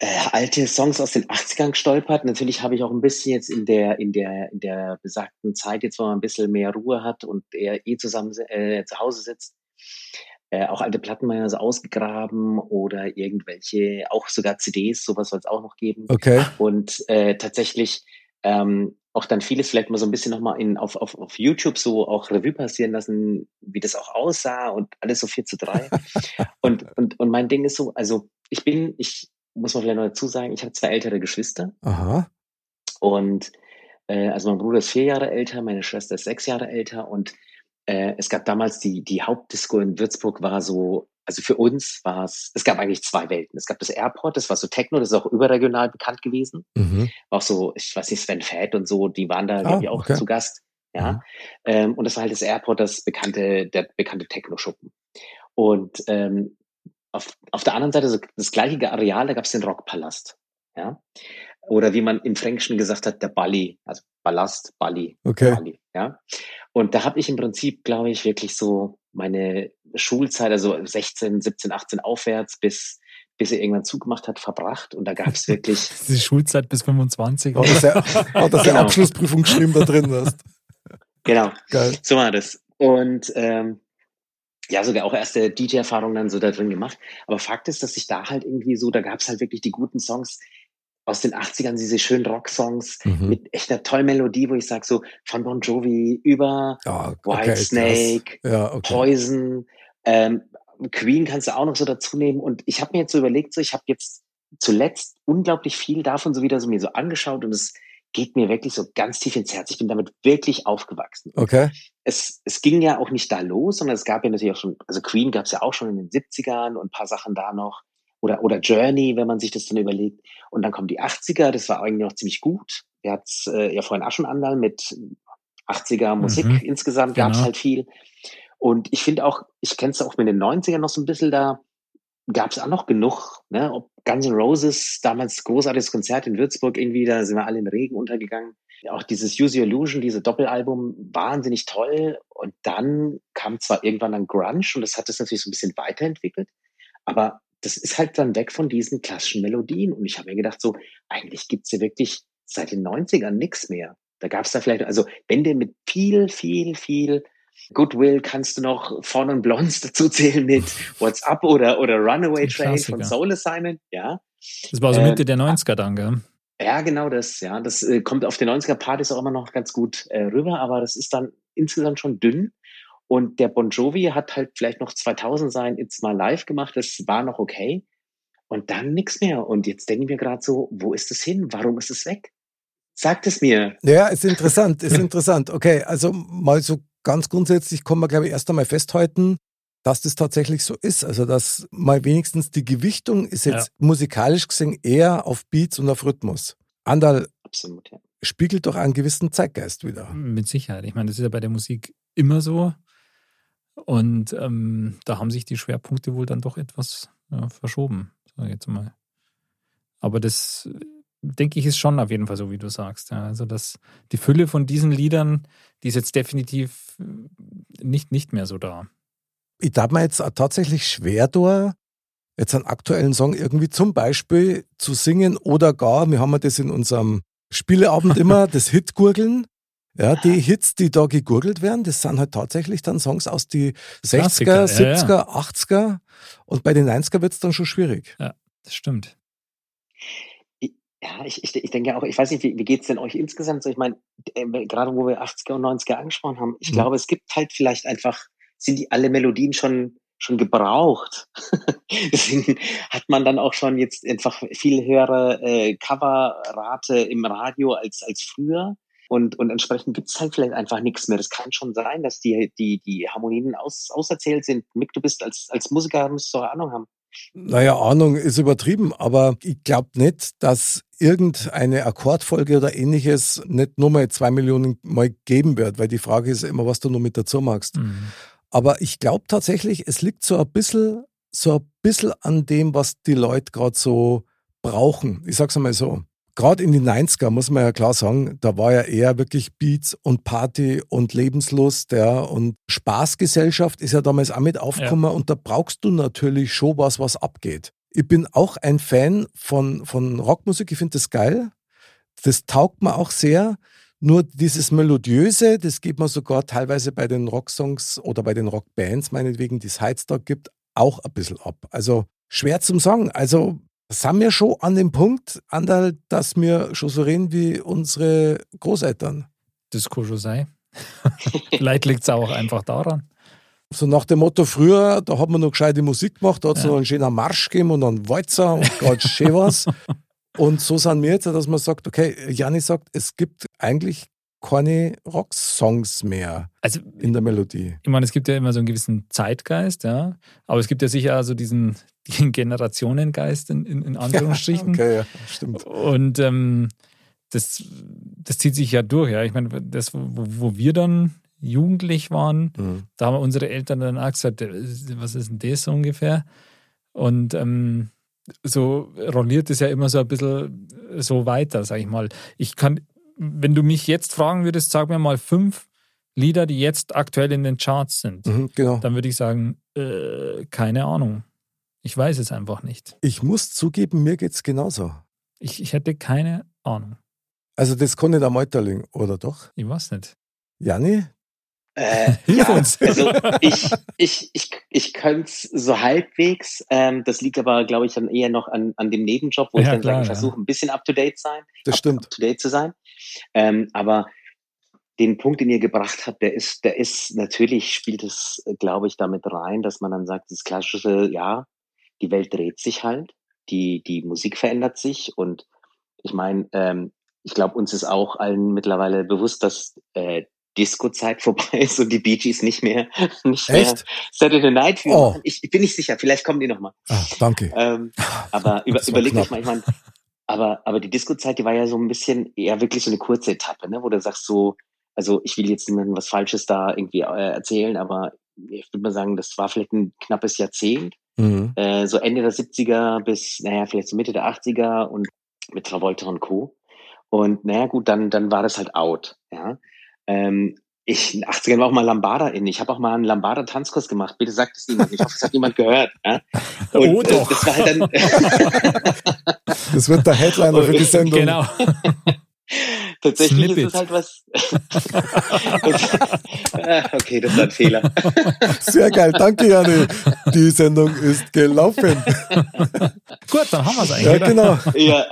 S4: äh, alte Songs aus den 80ern gestolpert. Natürlich habe ich auch ein bisschen jetzt in der, in der, in der besagten Zeit, jetzt wo man ein bisschen mehr Ruhe hat und er eh zusammen äh, zu Hause sitzt, äh, auch alte Platten mal so ausgegraben oder irgendwelche, auch sogar CDs, sowas soll es auch noch geben.
S2: Okay.
S4: Und äh, tatsächlich ähm, auch dann vieles vielleicht mal so ein bisschen nochmal in, auf, auf, auf YouTube so auch Revue passieren lassen, wie das auch aussah und alles so 4 zu 3. und, und, und mein Ding ist so, also ich bin, ich muss man vielleicht noch dazu sagen, ich habe zwei ältere Geschwister
S2: Aha.
S4: und äh, also mein Bruder ist vier Jahre älter, meine Schwester ist sechs Jahre älter und äh, es gab damals die, die Hauptdisco in Würzburg war so, also für uns war es, es gab eigentlich zwei Welten. Es gab das Airport, das war so Techno, das ist auch überregional bekannt gewesen.
S2: Mhm.
S4: Auch so, ich weiß nicht, Sven Fett und so, die waren da,
S2: Ah,
S4: glaube ich, auch
S2: okay.
S4: zu Gast. Ja.
S2: Mhm.
S4: Ähm, und das war halt das Airport, das bekannte, der bekannte Techno-Schuppen. Und ähm, auf, auf der anderen Seite, so das gleiche Areal, da gab es den Rockpalast. Ja. Oder wie man im Fränkischen gesagt hat, der Balli, also Ballast, Balli,
S2: Okay.
S4: Balli, ja. Und da habe ich im Prinzip, glaube ich, wirklich so meine Schulzeit, also 16, 17, 18 aufwärts, bis, bis er irgendwann zugemacht hat, verbracht. Und da gab es wirklich
S1: Die Schulzeit bis 25.
S2: Hat er seine, hat
S4: Genau.
S2: Abschlussprüfung geschrieben da drin hast.
S4: Genau.
S2: Geil.
S4: So war das. Und ähm, ja, sogar auch erste DJ-Erfahrungen dann so da drin gemacht. Aber Fakt ist, dass ich da halt irgendwie so, da gab es halt wirklich die guten Songs aus den 80ern, diese schönen Rock-Songs
S2: Mhm.
S4: mit echt einer tollen Melodie, wo ich sage, so von Bon Jovi über
S2: Ja,
S4: White
S2: krass.
S4: Snake,
S2: Ja, okay.
S4: Poison, ähm, Queen kannst du auch noch so dazu nehmen. Und ich habe mir jetzt so überlegt, so ich habe jetzt zuletzt unglaublich viel davon so wieder so mir so angeschaut und es geht mir wirklich so ganz tief ins Herz. Ich bin damit wirklich aufgewachsen.
S2: Okay.
S4: Es, es ging ja auch nicht da los, sondern es gab ja natürlich auch schon, also Queen gab es ja auch schon in den 70ern und ein paar Sachen da noch. Oder, oder Journey, wenn man sich das dann überlegt. Und dann kommen die 80er, das war eigentlich noch ziemlich gut. Wir hatten äh, ja vorhin auch schon andal mit 80er Musik
S1: Mhm.
S4: insgesamt, gab es
S1: Genau.
S4: halt viel. Und ich finde auch, ich kenne es auch mit den 90ern noch so ein bisschen, da gab es auch noch genug, ne? Ob Guns N' Roses, damals großartiges Konzert in Würzburg irgendwie, da sind wir alle im Regen untergegangen. Auch dieses Use Your Illusion, diese Doppelalbum, wahnsinnig toll. Und dann kam zwar irgendwann dann Grunge und das hat es natürlich so ein bisschen weiterentwickelt, aber das ist halt dann weg von diesen klassischen Melodien. Und ich habe mir gedacht, so, eigentlich gibt's ja wirklich seit den 90ern nichts mehr. Da gab's da vielleicht, also wenn du mit viel, viel, viel Goodwill kannst du noch Fawn und Blondes dazu zählen mit What's Up oder, oder Runaway Train von. Soul Assignment, ja.
S1: Das war so
S4: Äh,
S1: Mitte der 90er dann, gell?
S4: Ja, genau das, ja. Das äh, kommt auf den 90er Partys auch immer noch ganz gut äh, rüber, aber das ist dann insgesamt schon dünn. Und der Bon Jovi hat halt vielleicht noch 2000 sein It's My Life gemacht, das war noch okay. Und dann nichts mehr. Und jetzt denke ich mir gerade so, wo ist es hin? Warum ist es weg? Sagt es mir.
S2: Ja, ist interessant, ist interessant. Okay, also mal so ganz grundsätzlich kann man, glaube ich, erst einmal festhalten, dass das tatsächlich so ist. Also, dass mal wenigstens die Gewichtung ist jetzt musikalisch gesehen eher auf Beats und auf Rhythmus. Andal
S4: Absolut, ja.
S2: spiegelt doch einen gewissen Zeitgeist wieder.
S1: Mit Sicherheit. Ich meine, das ist ja bei der Musik immer so. Und ähm, da haben sich die Schwerpunkte wohl dann doch etwas ja, verschoben, sage ich jetzt mal. Aber das, denke ich, ist schon auf jeden Fall so, wie du sagst. Ja. Also dass die Fülle von diesen Liedern, die ist jetzt definitiv nicht, nicht mehr so da.
S2: Ich darf mir jetzt auch tatsächlich schwer da, jetzt einen aktuellen Song irgendwie zum Beispiel zu singen oder gar, wir haben ja das in unserem Spieleabend immer, das Hitgurgeln. Ja, die Hits, die da gegurgelt werden, das sind halt tatsächlich dann Songs aus die 60er,
S1: Klassiker, ja,
S2: 70er, 80er und bei den 90er wird es dann schon schwierig.
S1: Das stimmt.
S4: Ja, ich, ich, ich denke auch, ich weiß nicht, wie, wie geht's denn euch insgesamt so? Ich meine, äh, gerade wo wir 80er und 90er angesprochen haben, ich
S2: Mhm.
S4: glaube, es gibt halt vielleicht einfach, sind die alle Melodien schon, schon gebraucht. Deswegen hat man dann auch schon jetzt einfach viel höhere äh, Coverrate im Radio als, als früher. Und, und entsprechend gibt's halt vielleicht einfach nichts mehr. Das kann schon sein, dass die, die, die Harmonien aus, auserzählt sind. Mick, du bist als, als Musiker, musst du doch Ahnung haben.
S2: Naja, Ahnung ist übertrieben, aber ich glaube nicht, dass irgendeine Akkordfolge oder ähnliches nicht nur mal zwei Millionen Mal geben wird, weil die Frage ist ja immer, was du noch mit dazu magst.
S1: Mhm.
S2: Aber ich glaube tatsächlich, es liegt so ein bisschen, so ein bisschen an dem, was die Leute gerade so brauchen. Ich sag's einmal so. Gerade in den 90er muss man ja klar sagen, da war ja eher wirklich Beats und Party und Lebenslust, ja, und Spaßgesellschaft ist ja damals auch mit aufgekommen und da brauchst du natürlich schon was, was abgeht. Ich bin auch ein Fan von, von Rockmusik, ich finde das geil. Das taugt mir auch sehr. Nur dieses Melodiöse, das geht man sogar teilweise bei den Rocksongs oder bei den Rockbands, meinetwegen, die es heutzutage gibt, auch ein bisschen ab. Also schwer zum Sagen. Also sind wir schon an dem Punkt, Andal, dass wir schon so reden wie unsere Großeltern.
S1: Das kann schon sein. Vielleicht liegt es auch einfach daran.
S2: So nach dem Motto, früher, da hat man noch gescheite Musik gemacht, da hat es
S1: Ja.
S2: noch einen schönen Marsch gegeben und einen Walzer und ganz schön was. Und so sind wir jetzt, dass man sagt, okay, Janni sagt, es gibt eigentlich keine Rocksongs mehr
S1: Also
S2: in der Melodie.
S1: ich meine, es gibt ja immer so einen gewissen Zeitgeist, ja. Aber es gibt ja sicher also diesen, diesen Generationengeist in, in, in Anführungsstrichen.
S2: Okay, ja, stimmt.
S1: Und ähm, das, das zieht sich ja durch, ja. Ich meine, das, wo, wo wir dann jugendlich waren,
S2: Mhm.
S1: da haben unsere Eltern dann auch gesagt, äh, was ist denn das so ungefähr? Und ähm, so rolliert es ja immer so ein bisschen so weiter, sag ich mal. Ich kann, wenn du mich jetzt fragen würdest, sag mir mal fünf Lieder, die jetzt aktuell in den Charts sind,
S2: Mhm, genau.
S1: dann würde ich sagen, äh, keine Ahnung. Ich weiß es einfach nicht.
S2: Ich muss zugeben, mir geht's genauso.
S1: Ich, ich hätte keine Ahnung.
S2: Also das kann nicht am Alter liegen, oder doch?
S1: Ich weiß nicht.
S2: Janni?
S4: Äh,
S1: Hilf
S4: ja,
S1: uns.
S4: Also ich, ich, ich, ich könnte es so halbwegs. Ähm, das liegt aber, glaube ich, dann eher noch an, an dem Nebenjob, wo ich
S1: Ja,
S4: dann
S1: klar,
S4: sage, ich
S1: ja.
S4: versuche ein bisschen up to date sein,
S2: Das stimmt.
S4: up to date zu sein. Ähm, aber den Punkt, den ihr gebracht habt, der ist, der ist natürlich spielt es, äh, glaube ich, damit rein, dass man dann sagt, das klassische, ja, die Welt dreht sich halt, die die Musik verändert sich und ich meine, ähm, ich glaube, uns ist auch allen mittlerweile bewusst, dass äh, Disco-Zeit vorbei ist und die Bee Gees nicht mehr, nicht mehr
S2: Echt?
S4: Saturday Night Fever
S2: Oh.
S4: Ich, ich bin nicht sicher, vielleicht kommen die noch mal.
S2: Ah, danke.
S4: Ähm, aber über, überleg dich mal, ich meine, aber, aber die Disco-Zeit, die war ja so ein bisschen eher wirklich so eine kurze Etappe, ne, wo du sagst so, also ich will jetzt niemandem was Falsches da irgendwie äh, erzählen, aber ich würde mal sagen, das war vielleicht ein knappes Jahrzehnt,
S2: Mhm.
S4: äh, so Ende der 70er bis, naja, vielleicht so Mitte der 80er und mit Travolta und Co. Und naja, gut, dann, dann war das halt out, ja. Ähm, ich, in den 80ern war auch mal Lambada in. Ich habe auch mal einen Lambada-Tanzkurs gemacht. Bitte sagt es niemand. Ich hoffe, es hat niemand gehört. Ja? Und,
S1: Oh,
S4: äh,
S1: doch.
S4: Das war halt dann,
S2: Das wird der Headliner für die Sendung.
S1: Genau.
S4: Tatsächlich
S1: Snippet.
S4: ist es halt was. Ah, okay, das war ein Fehler.
S2: Sehr geil. Danke, Janni. Die Sendung ist gelaufen.
S1: Gut, dann haben wir es eigentlich.
S2: Ja, genau.
S4: Ja,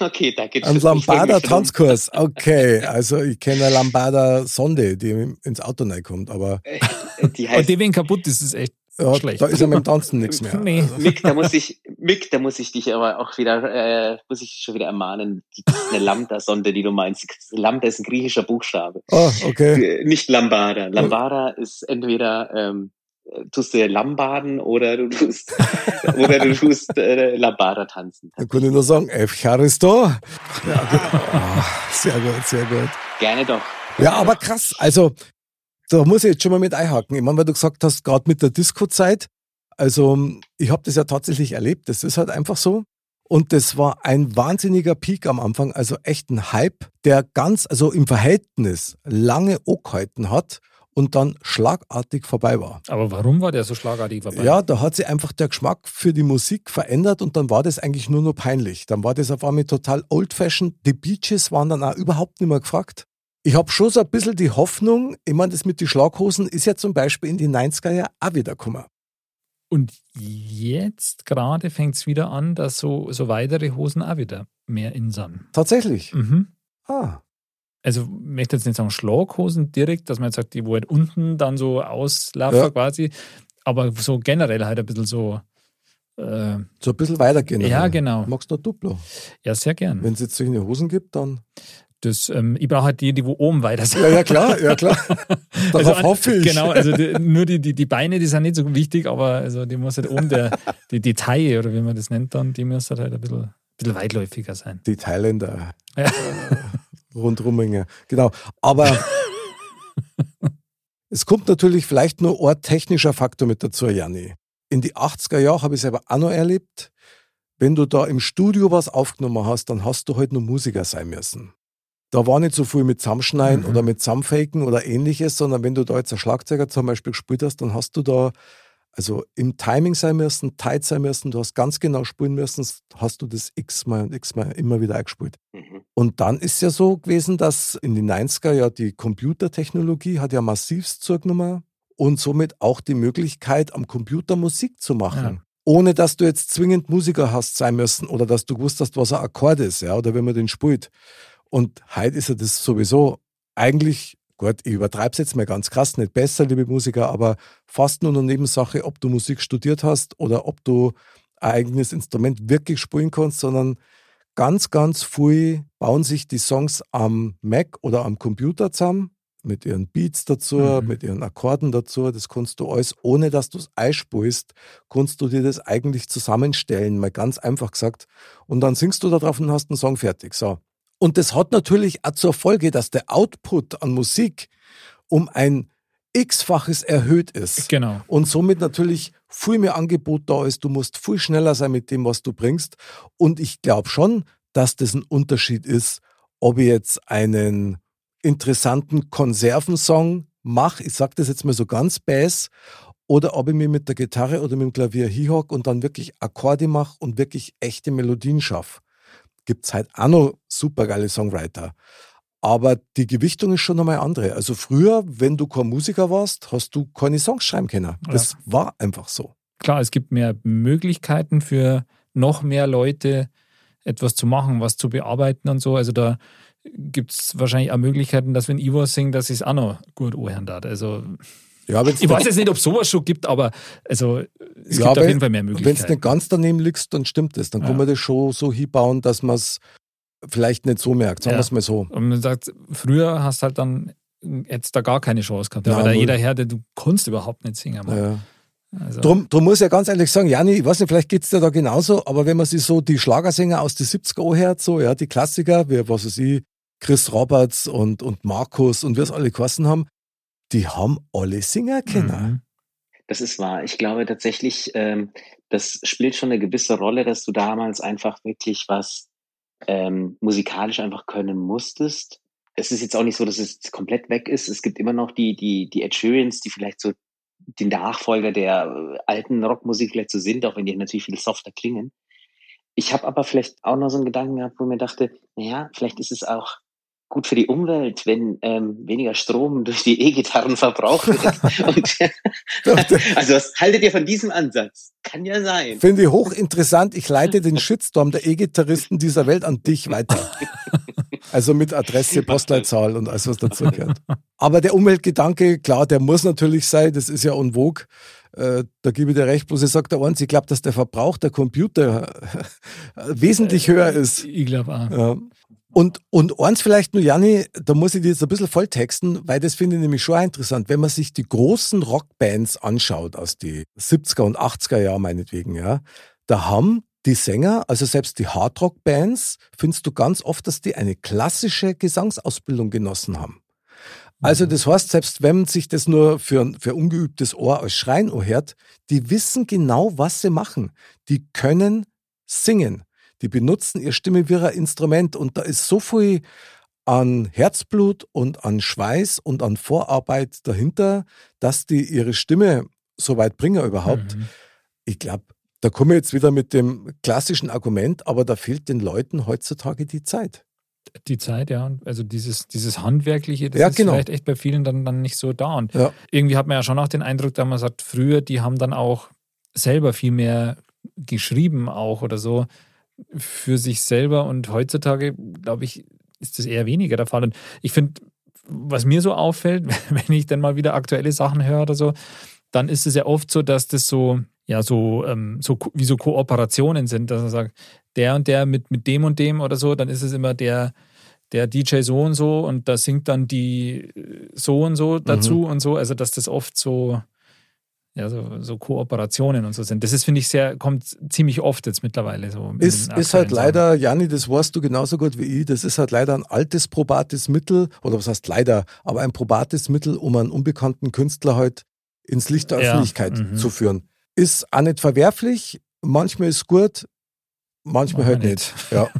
S4: okay, danke.
S2: Ein. Lambada-Tanzkurs. Okay, also ich kenne eine Lambada-Sonde, die ins Auto reinkommt, aber
S4: um. Die
S1: Und
S4: heißt,
S1: die, wenn kaputt ist, ist echt
S2: ja,
S1: schlecht.
S2: da ist ja mit dem Tanzen nichts mehr.
S1: Nee.
S4: Mick, da muss ich, Mick, da muss ich dich aber auch wieder, äh, muss ich schon wieder ermahnen. Die, das ist eine Lambda-Sonde, die du meinst. Lambda ist ein griechischer Buchstabe.
S2: oh, okay.
S4: Äh, Nicht Lambada. Lambada ist entweder ähm, äh, tust du Lambaden oder du tust oder du tust äh, Lambada tanzen.
S2: Dann kann ich nur sagen, Evcharisto. Ja, genau. Ah, sehr gut, sehr gut.
S4: Gerne doch.
S2: Ja, aber krass. Also, da muss ich jetzt schon mal mit einhaken. Ich meine, weil du gesagt hast, gerade mit der Disco-Zeit, also ich habe das ja tatsächlich erlebt. Das ist halt einfach so. Und das war ein wahnsinniger Peak am Anfang, also echt ein Hype, der ganz, also im Verhältnis lange angehalten hat und dann schlagartig vorbei war.
S1: Aber warum war der so schlagartig vorbei?
S2: Ja, da hat sich einfach der Geschmack für die Musik verändert und dann war das eigentlich nur noch peinlich. Dann war das auf einmal total old-fashioned. Die Beaches waren dann auch überhaupt nicht mehr gefragt. Ich habe schon so ein bisschen die Hoffnung, ich meine, das mit den Schlaghosen ist ja zum Beispiel in die 90er Jahre auch wieder gekommen.
S1: Und jetzt gerade fängt es wieder an, dass so, so weitere Hosen auch wieder mehr in sind.
S2: Tatsächlich.
S1: Mhm.
S2: Ah,
S1: Also ich möchte jetzt nicht sagen Schlaghosen direkt, dass man jetzt sagt, die wo halt unten dann so auslaufen
S2: Ja.
S1: quasi, aber so generell halt ein bisschen so, äh,
S2: so ein bisschen weitergehen.
S1: Ja, genau.
S2: Magst du noch Duplo?
S1: ja sehr gern.
S2: Wenn es jetzt solche Hosen gibt, dann.
S1: Das, ähm, ich brauche halt die, die wo oben weiter sind.
S2: Ja, ja, klar, ja, klar. Darauf
S1: Also
S2: hoffe ich.
S1: Genau, also die, nur die, die, die Beine, die sind nicht so wichtig, aber also die muss halt oben der, die, die Taille oder wie man das nennt dann, die muss halt, halt ein bisschen, bisschen weitläufiger sein.
S2: Die Thailänder.
S1: Ja.
S2: Äh, Rundruminger. Genau. Aber es kommt natürlich vielleicht nur ein technischer Faktor mit dazu, Janni. In die 80er Jahre habe ich selber auch noch erlebt. Wenn du da im Studio was aufgenommen hast, dann hast du halt nur Musiker sein müssen. Da war nicht so viel mit Zusammenschneiden
S1: Mhm.
S2: oder mit Zusammenfaken oder ähnliches, sondern wenn du da jetzt ein Schlagzeuger zum Beispiel gespielt hast, dann hast du da also im Timing sein müssen, tight sein müssen, du hast ganz genau spielen müssen, hast du das x-mal und x-mal immer wieder eingespielt.
S4: Mhm.
S2: Und dann ist ja so gewesen, dass in den 90er ja die Computertechnologie hat ja massivst zugenommen und somit auch die Möglichkeit, am Computer Musik zu machen.
S1: Ja.
S2: Ohne dass du jetzt zwingend Musiker hast sein müssen oder dass du gewusst hast, was ein Akkord ist, ja, oder wenn man den spielt. Und heute ist ja das sowieso eigentlich, gut, ich übertreibe es jetzt mal ganz krass, nicht besser, liebe Musiker, aber fast nur eine Nebensache, ob du Musik studiert hast oder ob du ein eigenes Instrument wirklich spielen kannst, sondern ganz, ganz viel bauen sich die Songs am Mac oder am Computer zusammen, mit ihren Beats dazu,
S1: Mhm.
S2: mit ihren Akkorden dazu. Das kannst du alles, ohne dass du es einspielst, kannst du dir das eigentlich zusammenstellen, mal ganz einfach gesagt. Und dann singst du da drauf und hast einen Song fertig. So. Und das hat natürlich auch zur Folge, dass der Output an Musik um ein x-faches erhöht ist.
S1: Genau.
S2: Und somit natürlich viel mehr Angebot da ist. Du musst viel schneller sein mit dem, was du bringst. Und ich glaube schon, dass das ein Unterschied ist, ob ich jetzt einen interessanten Konservensong mache, ich sage das jetzt mal so ganz bass, oder ob ich mir mit der Gitarre oder mit dem Klavier hinhock und dann wirklich Akkorde mache und wirklich echte Melodien schaffe. Gibt es halt auch noch supergeile Songwriter. Aber die Gewichtung ist schon nochmal andere. Also früher, wenn du kein Musiker warst, hast du keine Songs schreiben können. Das ja. war einfach so.
S1: Klar, es gibt mehr Möglichkeiten für noch mehr Leute, etwas zu machen, was zu bearbeiten und so. Also da gibt es wahrscheinlich auch Möglichkeiten, dass wenn Ivo singt, dass es auch noch gut anhören darf. Also ja, ich weiß jetzt nicht, ob es sowas schon gibt, aber also, es ja, gibt auf jeden Fall mehr Möglichkeiten.
S2: Wenn es nicht ganz daneben liegst, dann stimmt es. Dann ja. kann man das schon so hinbauen, dass man es vielleicht nicht so merkt, sagen wir es mal so.
S1: Und man sagt, früher hast halt dann jetzt da gar keine Chance gehabt, weil da jeder Herde, du kannst überhaupt nicht singen.
S2: Also. Drum, drum muss ich ja ganz ehrlich sagen, Jani, ich weiß nicht, vielleicht geht es dir da genauso, aber wenn man sich so die Schlagersänger aus den 70er hört, so, ja, die Klassiker, wie, was weiß ich, Chris Roberts und, und Markus und wir es alle geheißen haben, die haben alle Singer kennen. Mhm.
S4: Das ist wahr. Ich glaube tatsächlich, ähm, das spielt schon eine gewisse Rolle, dass du damals einfach wirklich was ähm, musikalisch einfach können musstest. Es ist jetzt auch nicht so, dass es komplett weg ist. Es gibt immer noch die, die, die Ed Sheerans, die vielleicht so die Nachfolger der äh, alten Rockmusik vielleicht so sind, auch wenn die natürlich viel softer klingen. Ich habe aber vielleicht auch noch so einen Gedanken gehabt, wo ich mir dachte, naja, vielleicht ist es auch gut für die Umwelt, wenn ähm, weniger Strom durch die E-Gitarren verbraucht wird. Und, also was haltet ihr von diesem Ansatz? Kann ja sein.
S2: Finde ich hochinteressant. Ich leite den Shitstorm der E-Gitarristen dieser Welt an dich weiter. Also mit Adresse, Postleitzahl und alles, was dazu gehört. Aber der Umweltgedanke, klar, der muss natürlich sein. Das ist ja en vogue. Äh, da gebe ich dir recht, bloß ich sage der eins, ich glaube, dass der Verbrauch der Computer wesentlich höher ist.
S1: Ich glaube auch.
S2: Ja. Und, und eins vielleicht nur, Janni, da muss ich dir jetzt ein bisschen volltexten, weil das finde ich nämlich schon interessant. Wenn man sich die großen Rockbands anschaut aus die 70er und 80er Jahre meinetwegen, ja, da haben die Sänger, also selbst die Hardrock-Bands, findest du ganz oft, dass die eine klassische Gesangsausbildung genossen haben. Also mhm. das heißt, selbst wenn sich das nur für, für ungeübtes Ohr als Schreien hört, die wissen genau, was sie machen. Die können singen die benutzen ihre Stimme wie ein Instrument und da ist so viel an Herzblut und an Schweiß und an Vorarbeit dahinter, dass die ihre Stimme so weit bringen überhaupt. Mhm. Ich glaube, da komme ich jetzt wieder mit dem klassischen Argument, aber da fehlt den Leuten heutzutage die Zeit.
S1: Die Zeit, ja. Also dieses, dieses Handwerkliche, das ja, ist genau. vielleicht echt bei vielen dann, dann nicht so da. Und ja. irgendwie hat man ja schon auch den Eindruck, dass man sagt, früher, die haben dann auch selber viel mehr geschrieben auch oder so für sich selber und heutzutage, glaube ich, ist das eher weniger der Fall. Und ich finde, was mir so auffällt, wenn ich dann mal wieder aktuelle Sachen höre oder so, dann ist es ja oft so, dass das so, ja, so, ähm, so wie so Kooperationen sind, dass man sagt, der und der mit, mit dem und dem oder so, dann ist es immer der, der DJ so und so und da singt dann die so und so dazu mhm. und so. Also, dass das oft so, ja, so, so Kooperationen und so sind. Das ist, finde ich, sehr, kommt ziemlich oft jetzt mittlerweile so.
S2: Ist, ist halt leider, Janni, das weißt du genauso gut wie ich, das ist halt leider ein altes probates Mittel, oder was heißt leider, aber ein probates Mittel, um einen unbekannten Künstler halt ins Licht der ja, Öffentlichkeit mhm. zu führen. Ist auch nicht verwerflich, manchmal ist gut, manchmal halt nicht. nicht. Ja.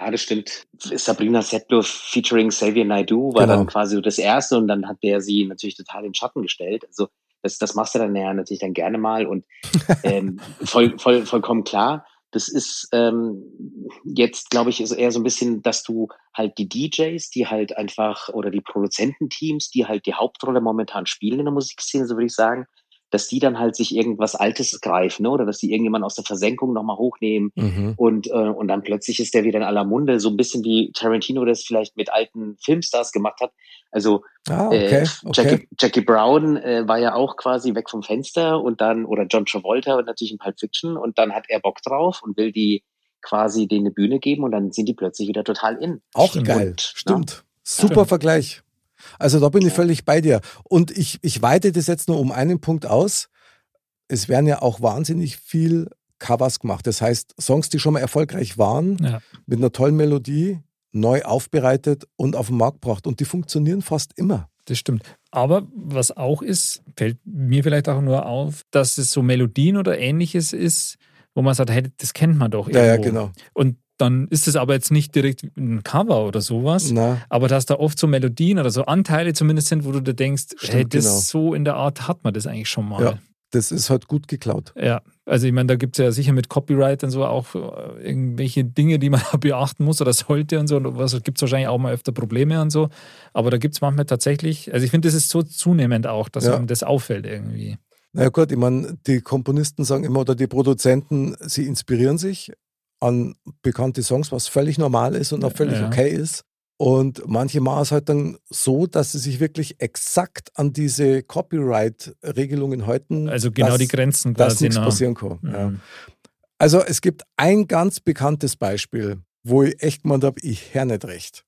S4: Ja, das stimmt. Sabrina Settler featuring Xavier Naidoo war genau. dann quasi das erste und dann hat der sie natürlich total in den Schatten gestellt. Also das, das machst du dann ja natürlich dann gerne mal und ähm, voll, voll, vollkommen klar. Das ist ähm, jetzt, glaube ich, ist eher so ein bisschen, dass du halt die DJs, die halt einfach, oder die Produzententeams, die halt die Hauptrolle momentan spielen in der Musikszene, so würde ich sagen, dass die dann halt sich irgendwas Altes greifen, ne? oder dass die irgendjemand aus der Versenkung nochmal hochnehmen mhm. und, äh, und dann plötzlich ist der wieder in aller Munde, so ein bisschen wie Tarantino das vielleicht mit alten Filmstars gemacht hat. Also ah, okay, äh, Jackie, okay. Jackie Brown äh, war ja auch quasi weg vom Fenster und dann, oder John Travolta und natürlich in Pulp Fiction und dann hat er Bock drauf und will die quasi denen eine Bühne geben und dann sind die plötzlich wieder total in.
S2: Auch geil, und, stimmt. Ja? Super ja. Vergleich. Also da bin ich völlig bei dir. Und ich, ich weite das jetzt nur um einen Punkt aus. Es werden ja auch wahnsinnig viel Covers gemacht. Das heißt, Songs, die schon mal erfolgreich waren, ja. mit einer tollen Melodie, neu aufbereitet und auf den Markt gebracht. Und die funktionieren fast immer.
S1: Das stimmt. Aber was auch ist, fällt mir vielleicht auch nur auf, dass es so Melodien oder ähnliches ist, wo man sagt, hey, das kennt man doch irgendwo. Ja, ja, genau. Und dann ist es aber jetzt nicht direkt ein Cover oder sowas, Na. aber dass da oft so Melodien oder so Anteile zumindest sind, wo du dir denkst, Stimmt, hey, das genau. so in der Art hat man das eigentlich schon mal. Ja,
S2: das ist halt gut geklaut.
S1: Ja, Also ich meine, da gibt es ja sicher mit Copyright und so auch äh, irgendwelche Dinge, die man beachten muss oder sollte und so. Und was gibt es wahrscheinlich auch mal öfter Probleme und so. Aber da gibt es manchmal tatsächlich, also ich finde, das ist so zunehmend auch, dass
S2: Ja.
S1: einem das auffällt irgendwie.
S2: Na ja, gut, ich meine, die Komponisten sagen immer oder die Produzenten, sie inspirieren sich an bekannte Songs, was völlig normal ist und auch völlig
S1: Ja.
S2: okay ist. Und manche machen es halt dann so, dass sie sich wirklich exakt an diese Copyright-Regelungen halten.
S1: Also genau
S2: dass,
S1: die Grenzen
S2: dass
S1: quasi.
S2: nichts
S1: noch.
S2: passieren kann. Ja.
S1: Mhm.
S2: Also es gibt ein ganz bekanntes Beispiel, wo ich echt gemeint habe, ich hör nicht recht.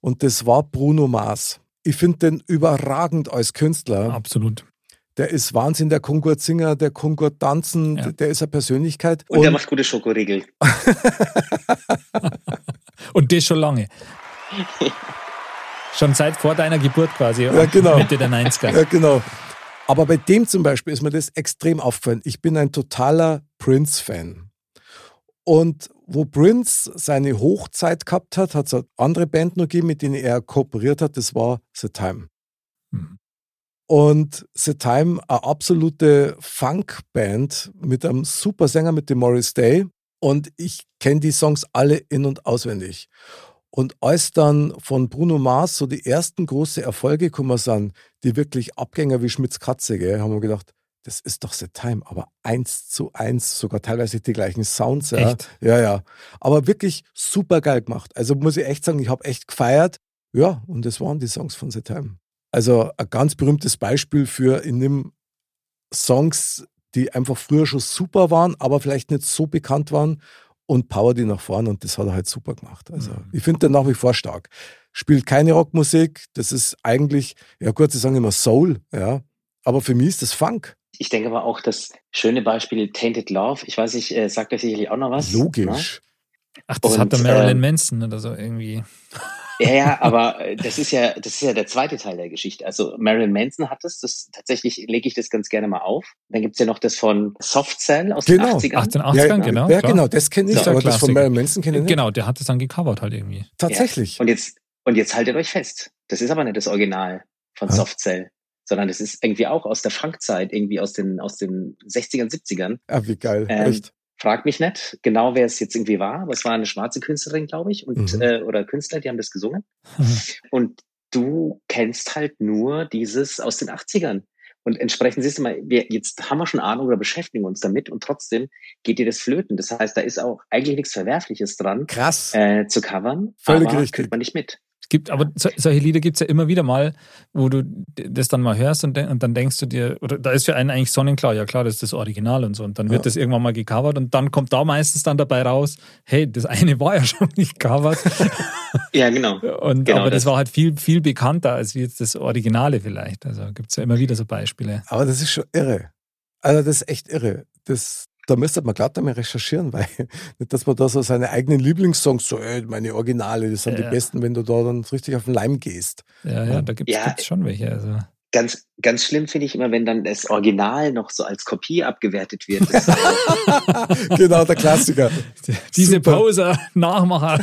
S2: Und das war Bruno Mars. Ich finde den überragend als Künstler.
S1: Absolut.
S2: Der ist Wahnsinn, der kann gut singen, der kann gut tanzen,
S1: Ja.
S2: der ist eine Persönlichkeit.
S4: Und, der macht gute Schokoriegel.
S1: Und das schon lange. schon seit vor deiner Geburt quasi.
S2: Ja, genau.
S1: Mitte der 90er.
S2: ja, genau. Aber bei dem zum Beispiel ist mir das extrem aufgefallen. Ich bin ein totaler Prince-Fan. Und wo Prince seine Hochzeit gehabt hat, hat es eine andere Band noch gegeben, mit denen er kooperiert hat. Das war The Time.
S1: Mhm.
S2: Und The Time, eine absolute Funk-Band mit einem super Sänger, mit dem Morris Day. Und ich kenne die Songs alle in- und auswendig. Und als dann von Bruno Mars so die ersten große Erfolge gekommen sind, die wirklich Abgänger wie Schmitz Katze, gell, haben wir gedacht, das ist doch The Time, aber eins zu eins, sogar teilweise die gleichen Sounds. Ja,
S1: Echt?
S2: ja. ja. Aber wirklich super geil gemacht. Also muss ich echt sagen, ich habe echt gefeiert. Ja, und das waren die Songs von The Time. Also ein ganz berühmtes Beispiel für in dem Songs, die einfach früher schon super waren, aber vielleicht nicht so bekannt waren und power die nach vorne und das hat er halt super gemacht. Also
S1: Mhm.
S2: ich finde den nach wie vor stark. Spielt keine Rockmusik, das ist eigentlich, ja gut, sie sagen immer Soul, ja, aber für mich ist das Funk.
S4: Ich denke aber auch das schöne Beispiel Tainted Love. Ich weiß nicht, äh, sagt euch sicherlich auch noch was.
S2: Logisch.
S1: Ach, das
S4: Und,
S1: hat der Marilyn
S4: ähm,
S1: Manson oder so irgendwie.
S4: Ja, ja, aber äh, das ist ja, das ist ja der zweite Teil der Geschichte. Also Marilyn Manson hat es, das tatsächlich lege ich das ganz gerne mal auf. Dann gibt's ja noch das von Soft Cell aus
S2: Genau,
S4: den 80ern.
S1: 88
S2: ja,
S1: genau.
S2: Ja,
S1: klar.
S2: genau, das kenne ich,
S1: Ist ja
S2: aber das von. Marilyn Manson kenne ich nicht.
S1: Genau, der hat es dann gecovert halt irgendwie.
S2: Tatsächlich.
S4: Und jetzt, und jetzt haltet euch fest. Das ist aber nicht das Original von
S2: Ja.
S4: Soft Cell, sondern das ist irgendwie auch aus der Funkzeit, irgendwie aus den, aus den 60ern, 70ern.
S2: Ah, wie geil,
S4: Ähm,
S2: echt.
S4: Frag mich nicht genau, wer es jetzt irgendwie war, aber es war eine schwarze Künstlerin, glaube ich, und
S2: Mhm.
S4: äh, oder Künstler, die haben das gesungen.
S1: Mhm.
S4: Und du kennst halt nur dieses aus den 80ern. Und entsprechend siehst du mal, wir, jetzt haben wir schon Ahnung oder beschäftigen uns damit und trotzdem geht dir das flöten. Das heißt, da ist auch eigentlich nichts Verwerfliches dran,
S2: Krass.
S4: äh, zu covern,
S2: Völlig
S4: aber
S2: richtig.
S4: kriegt man nicht mit.
S1: Gibt, aber so, solche Lieder gibt es ja immer wieder mal, wo du das dann mal hörst und, und dann denkst du dir, oder da ist für einen eigentlich sonnenklar, ja klar, das ist das Original und so. Und dann wird
S2: Ja.
S1: das irgendwann mal gecovert und dann kommt da meistens dann dabei raus, hey, das eine war ja schon nicht covered.
S4: Ja, genau.
S1: Und,
S4: Genau
S1: aber das,
S4: das.
S1: war halt viel, viel bekannter als jetzt das Originale vielleicht. Also gibt es ja immer wieder so Beispiele.
S2: Aber das ist schon irre. Also das ist echt irre. Das, da müsste man glatt einmal recherchieren, weil nicht, dass man da so seine eigenen Lieblingssongs, so ey, meine Originale, das sind
S1: Ja.
S2: die besten, wenn du da dann richtig auf den Leim gehst.
S1: Ja, ja, da gibt es
S4: Ja.
S1: schon welche. Also.
S4: Ganz, ganz schlimm finde ich immer, wenn dann das Original noch so als Kopie abgewertet wird. Äh,
S2: genau, der Klassiker.
S1: Diese
S2: Super.
S1: Poser, Nachmacher.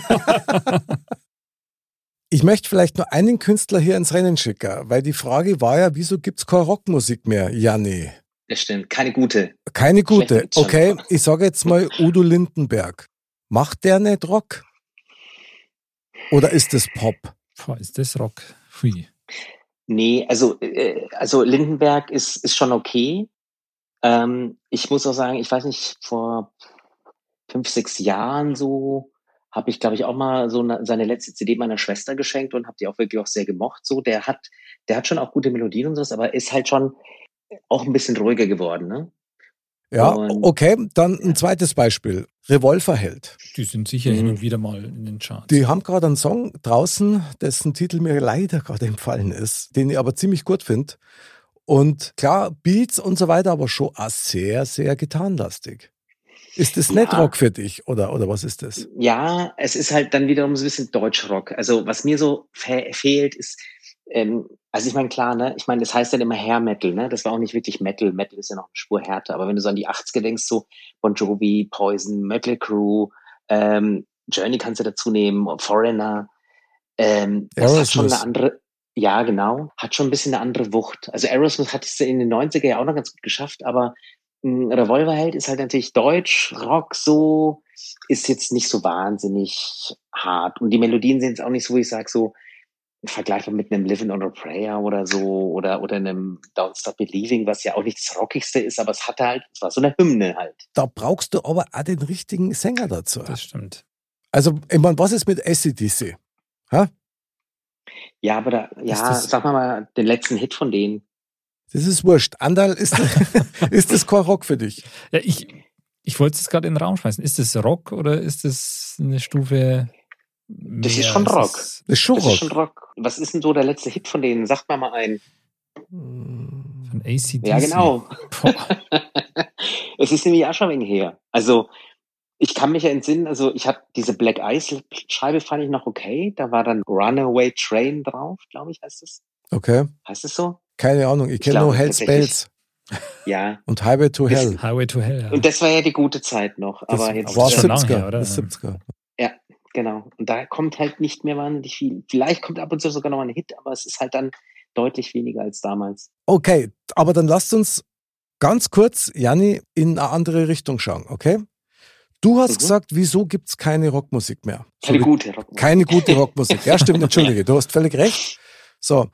S2: Ich möchte vielleicht nur einen Künstler hier ins Rennen schicken, weil die Frage war ja, wieso gibt's keine Rockmusik mehr? Ja, nee.
S4: Das stimmt. Keine gute.
S2: Keine gute. Okay, ich sage jetzt mal Udo Lindenberg. Macht der nicht Rock? Oder ist es Pop?
S1: Boah, ist das Rock? Hui.
S4: Nee, also, äh, also Lindenberg ist, ist schon okay. Ähm, ich muss auch sagen, ich weiß nicht, vor fünf, sechs Jahren so habe ich, glaube ich, auch mal so eine, seine letzte CD meiner Schwester geschenkt und habe die auch wirklich auch sehr gemocht. So, der hat, der hat schon auch gute Melodien und sowas, aber ist halt schon auch ein bisschen ruhiger geworden, ne?
S2: Ja,
S4: Und-
S2: okay, dann ein zweites Beispiel. Revolverheld.
S1: Die sind sicher
S4: Mhm.
S1: hin und wieder mal in den Charts.
S2: Die haben gerade einen Song draußen, dessen Titel mir leider gerade empfallen ist, den ich aber ziemlich gut finde. Und klar, Beats und so weiter, aber schon auch sehr, sehr gitarrenlastig. Ist das nicht
S4: Ja.
S2: Rock für dich oder, oder was ist das?
S4: Ja, es ist halt dann wiederum so ein bisschen Deutschrock. Also was mir so fe fehlt, ist, ähm, also ich meine, klar, ne, ich meine, das heißt dann immer Hair Metal, ne? Das war auch nicht wirklich Metal. Metal ist ja noch eine Spur härter. Aber wenn du so an die 80er denkst, so Bon Jovi, Poison, Metal Crew, ähm, Journey kannst du dazu nehmen, Foreigner, ähm, das hat schon
S2: Aerosmith.
S4: eine andere, ja, genau, hat schon ein bisschen eine andere Wucht. Also Aerosmith hat es in den 90er ja auch noch ganz gut geschafft, aber Mm, Revolverheld ist halt natürlich Deutsch, Rock so, ist jetzt nicht so wahnsinnig hart. Und die Melodien sind jetzt auch nicht so, wie ich sage, so vergleichbar mit einem Living on a Prayer oder so oder, oder einem Don't Stop Believing, was ja auch nicht das Rockigste ist, aber es hatte halt, es war so eine Hymne halt.
S2: Da brauchst du aber auch den richtigen Sänger dazu.
S1: Das stimmt.
S2: Also, ich meine, was ist mit ACDC? Ha?
S4: Ja, aber da, ja,
S2: das-
S4: sag mal mal den letzten Hit von denen.
S2: Das ist wurscht. Andal, ist, ist das kein Rock für dich?
S1: Ja, ich, ich wollte es gerade in den Raum schmeißen. Ist das Rock oder ist das eine Stufe?
S4: Das ist schon Rock.
S2: Das ist schon
S4: Das
S2: Rock.
S4: ist schon Rock. Was ist denn so der letzte Hit von denen? Sagt mal mal einen.
S1: Von ACDC.
S4: Ja, genau. Es ist nämlich auch schon wenig her. Also, ich kann mich ja entsinnen, also ich habe diese Black Ice Scheibe fand ich noch okay. Da war dann Runaway Train drauf, glaube ich, heißt es.
S2: Okay.
S4: Heißt es so?
S2: Keine Ahnung. Ich kenne nur Hell's. Bells
S4: Ja.
S2: und Highway to
S4: Das-
S2: Hell.
S1: Highway to Hell. Ja.
S4: Und das war ja die gute Zeit noch.
S2: Das
S4: Aber jetzt,
S2: war
S1: ist schon lange
S2: 70er.
S1: her, oder?
S2: Das ist 70er.
S4: Genau. Und da kommt halt nicht mehr wahnsinnig viel. Vielleicht kommt ab und zu sogar noch ein Hit, aber es ist halt dann deutlich weniger als damals.
S2: Okay, aber dann lasst uns ganz kurz, Janni, in eine andere Richtung schauen, okay? Du hast
S4: Mhm.
S2: gesagt, wieso gibt es keine Rockmusik mehr? So
S4: Keine
S2: wie-
S4: gute Rockmusik.
S2: Keine gute Rockmusik. Ja, stimmt, entschuldige, du hast völlig recht. So,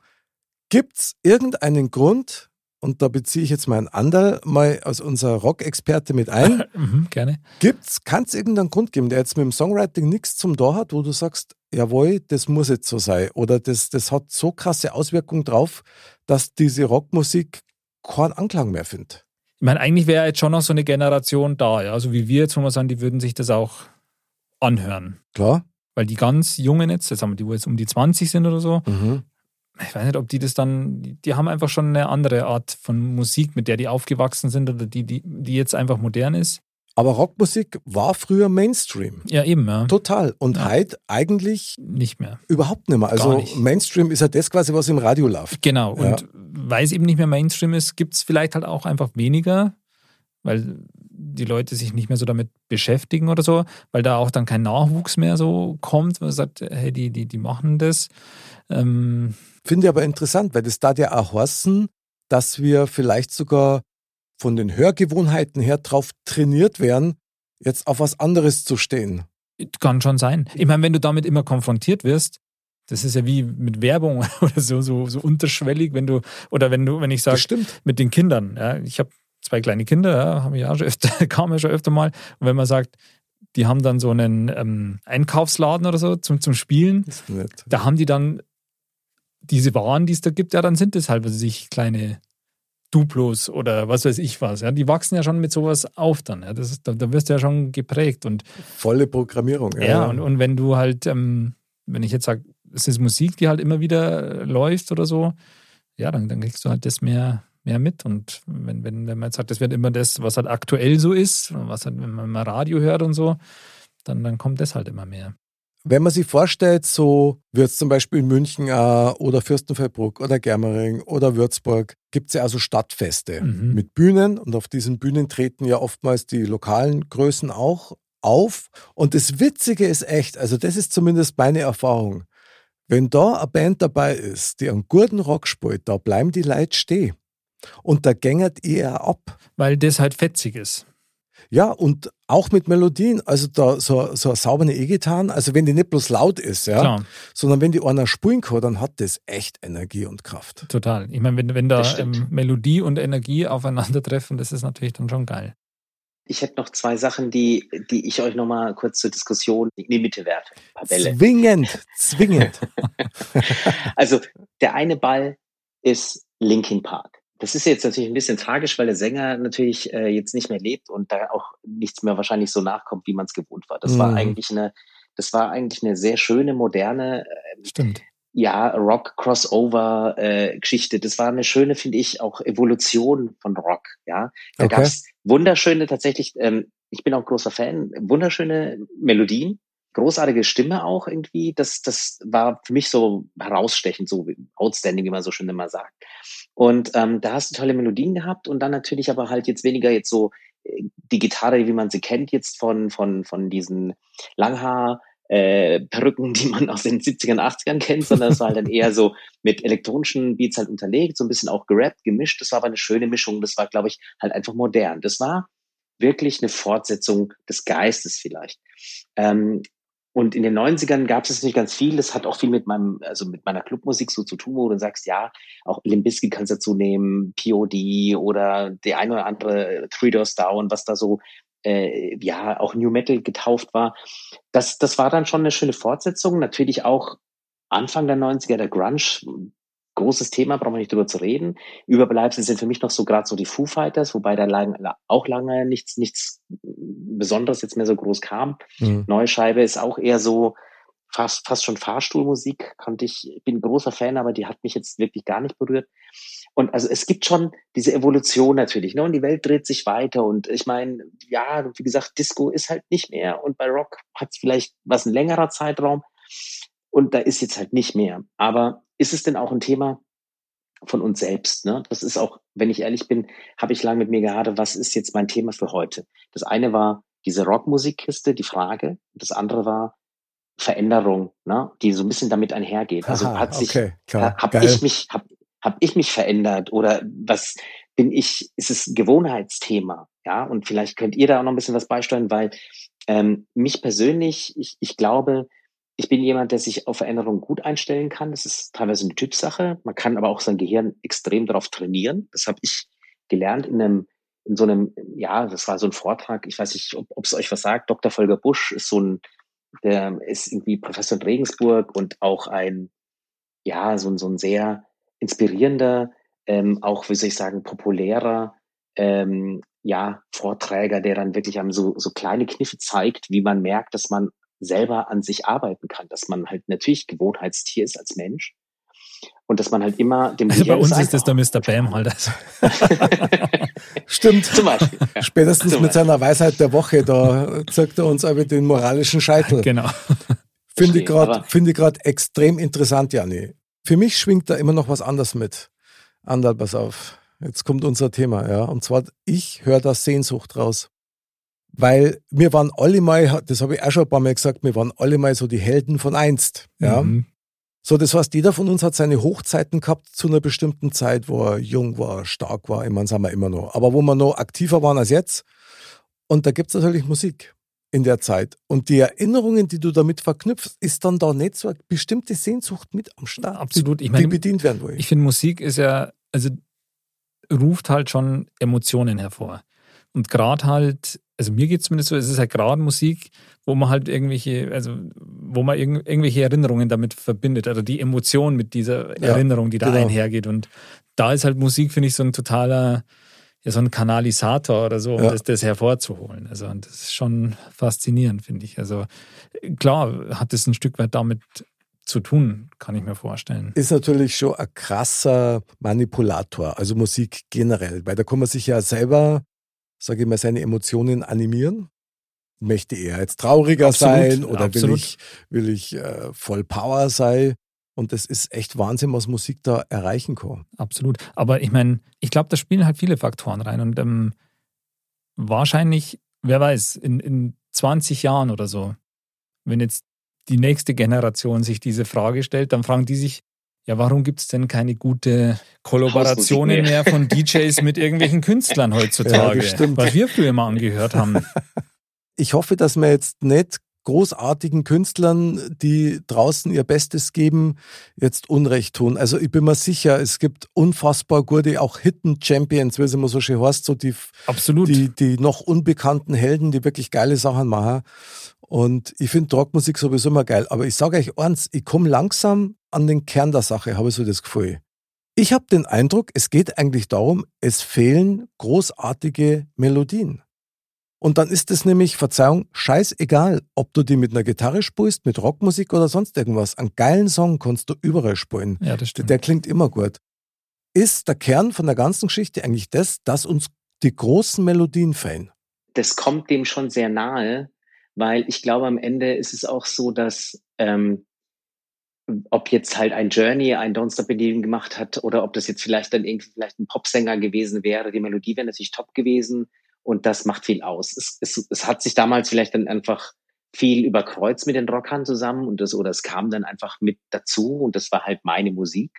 S2: gibt es irgendeinen Grund, und da beziehe ich jetzt meinen Andal mal als unser Rock-Experte mit ein,
S1: Mhm, gerne.
S2: gibt's, kann es irgendeinen Grund geben, der jetzt mit dem Songwriting nichts zum Tor hat, wo du sagst, jawohl, das muss jetzt so sein, oder das, das hat so krasse Auswirkungen drauf, dass diese Rockmusik keinen Anklang mehr findet?
S1: Ich meine, eigentlich wäre jetzt schon noch so eine Generation da, ja. So wie wir jetzt, wo wir sagen, die würden sich das auch anhören.
S2: Klar?
S1: Weil die ganz Jungen jetzt, jetzt haben wir die, wo jetzt um die 20 sind oder so,
S2: Mhm.
S1: Ich weiß nicht, ob die das dann, die, haben einfach schon eine andere Art von Musik, mit der die aufgewachsen sind oder die, die, die jetzt einfach modern ist.
S2: Aber Rockmusik war früher Mainstream.
S1: Ja, eben, ja.
S2: Total. Und
S1: Ja.
S2: heute eigentlich
S1: Nicht mehr.
S2: überhaupt nicht mehr. Also
S1: nicht.
S2: Mainstream ist ja das quasi, was im Radio läuft.
S1: Genau.
S2: Ja.
S1: Und weil es eben nicht mehr Mainstream ist, gibt es vielleicht halt auch einfach weniger, weil die Leute sich nicht mehr so damit beschäftigen oder so, weil da auch dann kein Nachwuchs mehr so kommt, man sagt, hey, die, die, die machen das. Ähm,
S2: Finde ich aber interessant, weil das da ja auch heißen, dass wir vielleicht sogar von den Hörgewohnheiten her drauf trainiert werden, jetzt auf was anderes zu stehen.
S1: kann schon sein. Ich meine, wenn du damit immer konfrontiert wirst, das ist ja wie mit Werbung oder so, so, so unterschwellig, wenn du, oder wenn du, wenn ich sage, mit den Kindern. Ja, ich habe zwei kleine Kinder, ja, haben ja schon öfter, kam ja schon öfter mal. Und wenn man sagt, die haben dann so einen ähm, Einkaufsladen oder so zum, zum Spielen, da haben die dann diese Waren, die es da gibt, ja, dann sind es halt, was weiß ich, kleine Duplos oder was weiß ich was. Ja, die wachsen ja schon mit sowas auf dann. Ja, das ist, da, da wirst du ja schon geprägt. Und
S2: Volle Programmierung.
S1: ja, und, und wenn du halt, ähm, wenn ich jetzt sage, es ist Musik, die halt immer wieder läuft oder so, ja, dann, dann kriegst du halt das mehr, mehr mit. Und wenn, wenn, wenn man jetzt sagt, das wird immer das, was halt aktuell so ist, was halt, wenn man mal Radio hört und so, dann, dann kommt das halt immer mehr.
S2: Wenn man sich vorstellt, so wird es zum Beispiel in München äh, oder Fürstenfeldbruck oder Germering oder Würzburg, gibt es ja also Stadtfeste
S1: Mhm.
S2: mit Bühnen und auf diesen Bühnen treten ja oftmals die lokalen Größen auch auf. Und das Witzige ist echt, also das ist zumindest meine Erfahrung, wenn da eine Band dabei ist, die einen guten Rock spielt, da bleiben die Leute stehen. Und da gängert eher ab.
S1: Weil das halt fetzig ist.
S2: Ja, und auch mit Melodien, also da so, so eine saubere E-Gitarre, also wenn die nicht bloß laut ist, ja,
S1: Klar,
S2: sondern wenn die einer spielen kann, dann hat das echt Energie und Kraft.
S1: total. Ich meine, wenn, wenn da ähm, Melodie und Energie aufeinandertreffen, das ist natürlich dann schon geil.
S4: Ich hätte noch zwei Sachen, die, die ich euch noch mal kurz zur Diskussion in die Mitte werfe.
S2: Zwingend, zwingend.
S4: Also der eine Ball ist Linkin Park. Das ist jetzt natürlich ein bisschen tragisch, weil der Sänger natürlich äh, jetzt nicht mehr lebt und da auch nichts mehr wahrscheinlich so nachkommt, wie man es gewohnt war. Das war
S2: Mhm.
S4: eigentlich eine, das war eigentlich eine sehr schöne, moderne,
S1: Stimmt.
S4: ja, Rock-Crossover-Geschichte. das war eine schöne, finde ich, auch Evolution von Rock. Ja, da
S2: Okay.
S4: gab's wunderschöne tatsächlich. Ähm, ich bin auch großer Fan. Wunderschöne Melodien, großartige Stimme auch irgendwie. Das, das war für mich so herausstechend, so outstanding, wie man so schön immer sagt. Und ähm, da hast du tolle Melodien gehabt und dann natürlich aber halt jetzt weniger jetzt so äh, die Gitarre, wie man sie kennt, jetzt von von von diesen Langhaar äh, Perücken, die man aus den 70ern, 80ern kennt, sondern es war halt dann eher so mit elektronischen Beats halt unterlegt, so ein bisschen auch gerappt, gemischt. Das war aber eine schöne Mischung. Das war, glaube ich, halt einfach modern. Das war wirklich eine Fortsetzung des Geistes vielleicht. Ähm, und in den 90ern gab es nicht ganz viel. Das hat auch viel mit meinem, also mit meiner Clubmusik so zu tun, wo du sagst, ja, auch Limbisky kannst du dazu nehmen, POD oder der ein oder andere Three Doors Down, was da so äh, ja auch New Metal getauft war. Das, das war dann schon eine schöne Fortsetzung. Natürlich auch Anfang der 90er, der Grunge, großes Thema, brauchen wir nicht drüber zu reden. Überbleibsel sind für mich noch so gerade so die Foo Fighters, wobei da lang, auch lange nichts, nichts Besonderes jetzt mehr so groß kam. Mhm. Neue Scheibe ist auch eher so fast, fast schon Fahrstuhlmusik. Kannte ich, bin großer Fan, aber die hat mich jetzt wirklich gar nicht berührt. Und also es gibt schon diese Evolution natürlich, ne? Und die Welt dreht sich weiter. Und ich meine, ja, wie gesagt, Disco ist halt nicht mehr. Und bei Rock hat es vielleicht was ein längerer Zeitraum. Und da ist jetzt halt nicht mehr. Aber ist es denn auch ein Thema von uns selbst? Ne? Das ist auch, wenn ich ehrlich bin, habe ich lange mit mir gehadert, was ist jetzt mein Thema für heute? Das eine war diese Rockmusikkiste, die Frage. Das andere war Veränderung, ne? die so ein bisschen damit einhergeht. Also Aha, hat sich, okay, habe ich mich, habe hab ich mich verändert oder was bin ich, ist es ein Gewohnheitsthema? Ja, und vielleicht könnt ihr da auch noch ein bisschen was beisteuern, weil ähm, mich persönlich, ich, ich glaube, ich bin jemand, der sich auf Veränderungen gut einstellen kann. Das ist teilweise eine Typsache. Man kann aber auch sein Gehirn extrem darauf trainieren. Das habe ich gelernt in einem, in so einem, ja, das war so ein Vortrag. Ich weiß nicht, ob es euch was sagt. Dr. Volker Busch ist so ein, der ist irgendwie Professor in Regensburg und auch ein, ja, so ein, so ein sehr inspirierender, ähm, auch, wie soll ich sagen, populärer, ähm, ja, Vorträger, der dann wirklich einem so, so kleine Kniffe zeigt, wie man merkt, dass man selber an sich arbeiten kann, dass man halt natürlich Gewohnheitstier ist als Mensch und dass man halt immer dem
S1: also Bei uns ist das der Mr. Bam halt. Also.
S2: Stimmt. Zum Beispiel. Ja. Spätestens Zum mit Beispiel. seiner Weisheit der Woche, da zeigt er uns aber den moralischen Scheitel.
S1: Genau.
S2: Finde ich gerade find extrem interessant, Jani. Für mich schwingt da immer noch was anderes mit. Andal, pass auf. Jetzt kommt unser Thema, ja. Und zwar, ich höre da Sehnsucht raus. Weil wir waren alle mal, das habe ich auch schon ein paar Mal gesagt, wir waren alle mal so die Helden von einst. Ja. Mhm. So, das heißt, jeder von uns hat seine Hochzeiten gehabt zu einer bestimmten Zeit, wo er jung war, stark war, ich meine, sind wir immer noch. Aber wo wir noch aktiver waren als jetzt. Und da gibt es natürlich Musik in der Zeit. Und die Erinnerungen, die du damit verknüpfst, ist dann da nicht so eine bestimmte Sehnsucht mit am Start.
S1: Absolut.
S2: Ich meine, die bedient werden wollen.
S1: Ich finde, Musik ist ja, also ruft halt schon Emotionen hervor. Und gerade halt also mir geht es zumindest so, es ist halt gerade Musik, wo man halt irgendwelche, also wo man irg irgendwelche Erinnerungen damit verbindet oder die Emotion mit dieser ja, Erinnerung, die da genau. einhergeht. Und da ist halt Musik, finde ich, so ein totaler, ja, so ein Kanalisator oder so, um ja. das, das, hervorzuholen. Also und das ist schon faszinierend, finde ich. Also klar hat es ein Stück weit damit zu tun, kann ich mir vorstellen.
S2: Ist natürlich schon ein krasser Manipulator, also Musik generell, weil da kann man sich ja selber sage ich mal, seine Emotionen animieren? Möchte er jetzt trauriger absolut, sein oder absolut. will ich, will ich äh, voll Power sein? Und das ist echt Wahnsinn, was Musik da erreichen kann.
S1: Absolut. Aber ich meine, ich glaube, da spielen halt viele Faktoren rein. Und ähm, wahrscheinlich, wer weiß, in, in 20 Jahren oder so, wenn jetzt die nächste Generation sich diese Frage stellt, dann fragen die sich, ja, warum gibt es denn keine gute Kollaborationen mehr. mehr. von DJs mit irgendwelchen Künstlern heutzutage, ja, was wir früher mal angehört haben?
S2: Ich hoffe, dass wir jetzt nicht großartigen Künstlern, die draußen ihr Bestes geben, jetzt Unrecht tun. Also ich bin mir sicher, es gibt unfassbar gute, auch Hidden Champions, wie es immer so schön heißt, so die,
S1: Absolut.
S2: die, die noch unbekannten Helden, die wirklich geile Sachen machen. Und ich finde Rockmusik sowieso immer geil. Aber ich sage euch eins, ich komme langsam an den Kern der Sache, habe ich so das Gefühl. Ich habe den Eindruck, es geht eigentlich darum, es fehlen großartige Melodien. Und dann ist es nämlich, Verzeihung, scheißegal, ob du die mit einer Gitarre spielst, mit Rockmusik oder sonst irgendwas. Einen geilen Song kannst du überall spielen.
S1: Ja, das stimmt.
S2: Der klingt immer gut. Ist der Kern von der ganzen Geschichte eigentlich das, dass uns die großen Melodien fehlen?
S4: Das kommt dem schon sehr nahe, weil ich glaube, am Ende ist es auch so, dass ähm, ob jetzt halt ein Journey, ein Don't Stop Believing gemacht hat oder ob das jetzt vielleicht dann irgendwie vielleicht ein Popsänger gewesen wäre, die Melodie wäre natürlich top gewesen und das macht viel aus. Es, es, es hat sich damals vielleicht dann einfach viel über Kreuz mit den Rockern zusammen und das, oder es kam dann einfach mit dazu und das war halt meine Musik.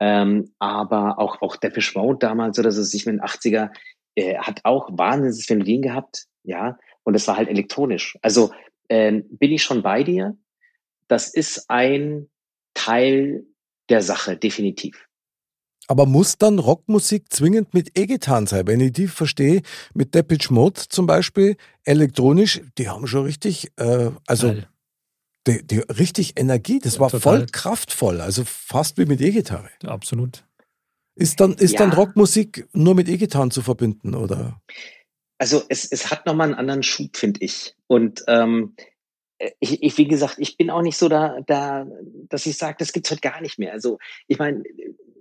S4: Ähm, aber auch, auch Depeche Mode damals oder so, ich meine, 80er, äh, hat auch wahnsinniges Melodien gehabt, ja, und es war halt elektronisch. Also ähm, bin ich schon bei dir. Das ist ein Teil der Sache, definitiv.
S2: Aber muss dann Rockmusik zwingend mit E-Gitarren sein? Wenn ich die verstehe, mit Depeche Mode zum Beispiel, elektronisch, die haben schon richtig, äh, also die, die, richtig Energie. Das war Total. voll kraftvoll, also fast wie mit E-Gitarre.
S1: Absolut.
S2: Ist dann, ist ja. dann Rockmusik nur mit E-Gitarren zu verbinden, oder?
S4: Also es, es hat nochmal einen anderen Schub, finde ich. Und ähm, ich, ich, wie gesagt, ich bin auch nicht so da, da dass ich sage, das gibt's heute gar nicht mehr. Also ich meine,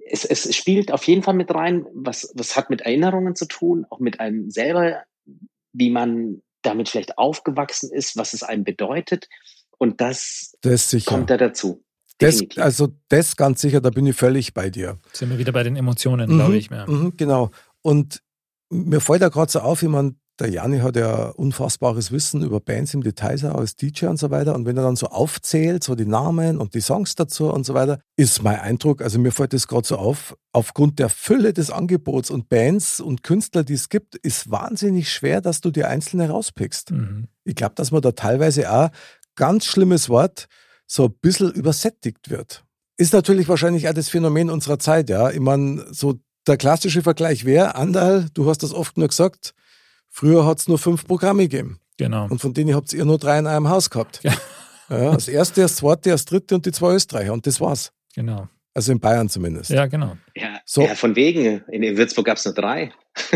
S4: es, es spielt auf jeden Fall mit rein, was, was hat mit Erinnerungen zu tun, auch mit einem selber, wie man damit vielleicht aufgewachsen ist, was es einem bedeutet. Und das,
S2: das
S4: kommt da dazu.
S2: Das, also das ganz sicher, da bin ich völlig bei dir.
S1: Sind wir wieder bei den Emotionen, mhm, glaube ich. Mehr.
S2: Mhm, genau. Und mir fällt da gerade so auf, wie man der Jani hat ja unfassbares Wissen über Bands im Detail als DJ und so weiter. Und wenn er dann so aufzählt, so die Namen und die Songs dazu und so weiter, ist mein Eindruck, also mir fällt das gerade so auf, aufgrund der Fülle des Angebots und Bands und Künstler, die es gibt, ist wahnsinnig schwer, dass du dir einzelne rauspickst. Mhm. Ich glaube, dass man da teilweise auch, ganz schlimmes Wort, so ein bisschen übersättigt wird. Ist natürlich wahrscheinlich auch das Phänomen unserer Zeit, ja. Ich meine, so der klassische Vergleich wäre, Andal, du hast das oft nur gesagt, früher hat es nur fünf Programme gegeben.
S1: Genau.
S2: Und von denen habt ihr nur drei in einem Haus gehabt. Ja. ja. das erste, das zweite, das dritte und die zwei Österreicher. Und das war's.
S1: Genau.
S2: Also in Bayern zumindest.
S1: Ja, genau.
S4: Ja, so. ja von wegen. In Würzburg gab es nur drei.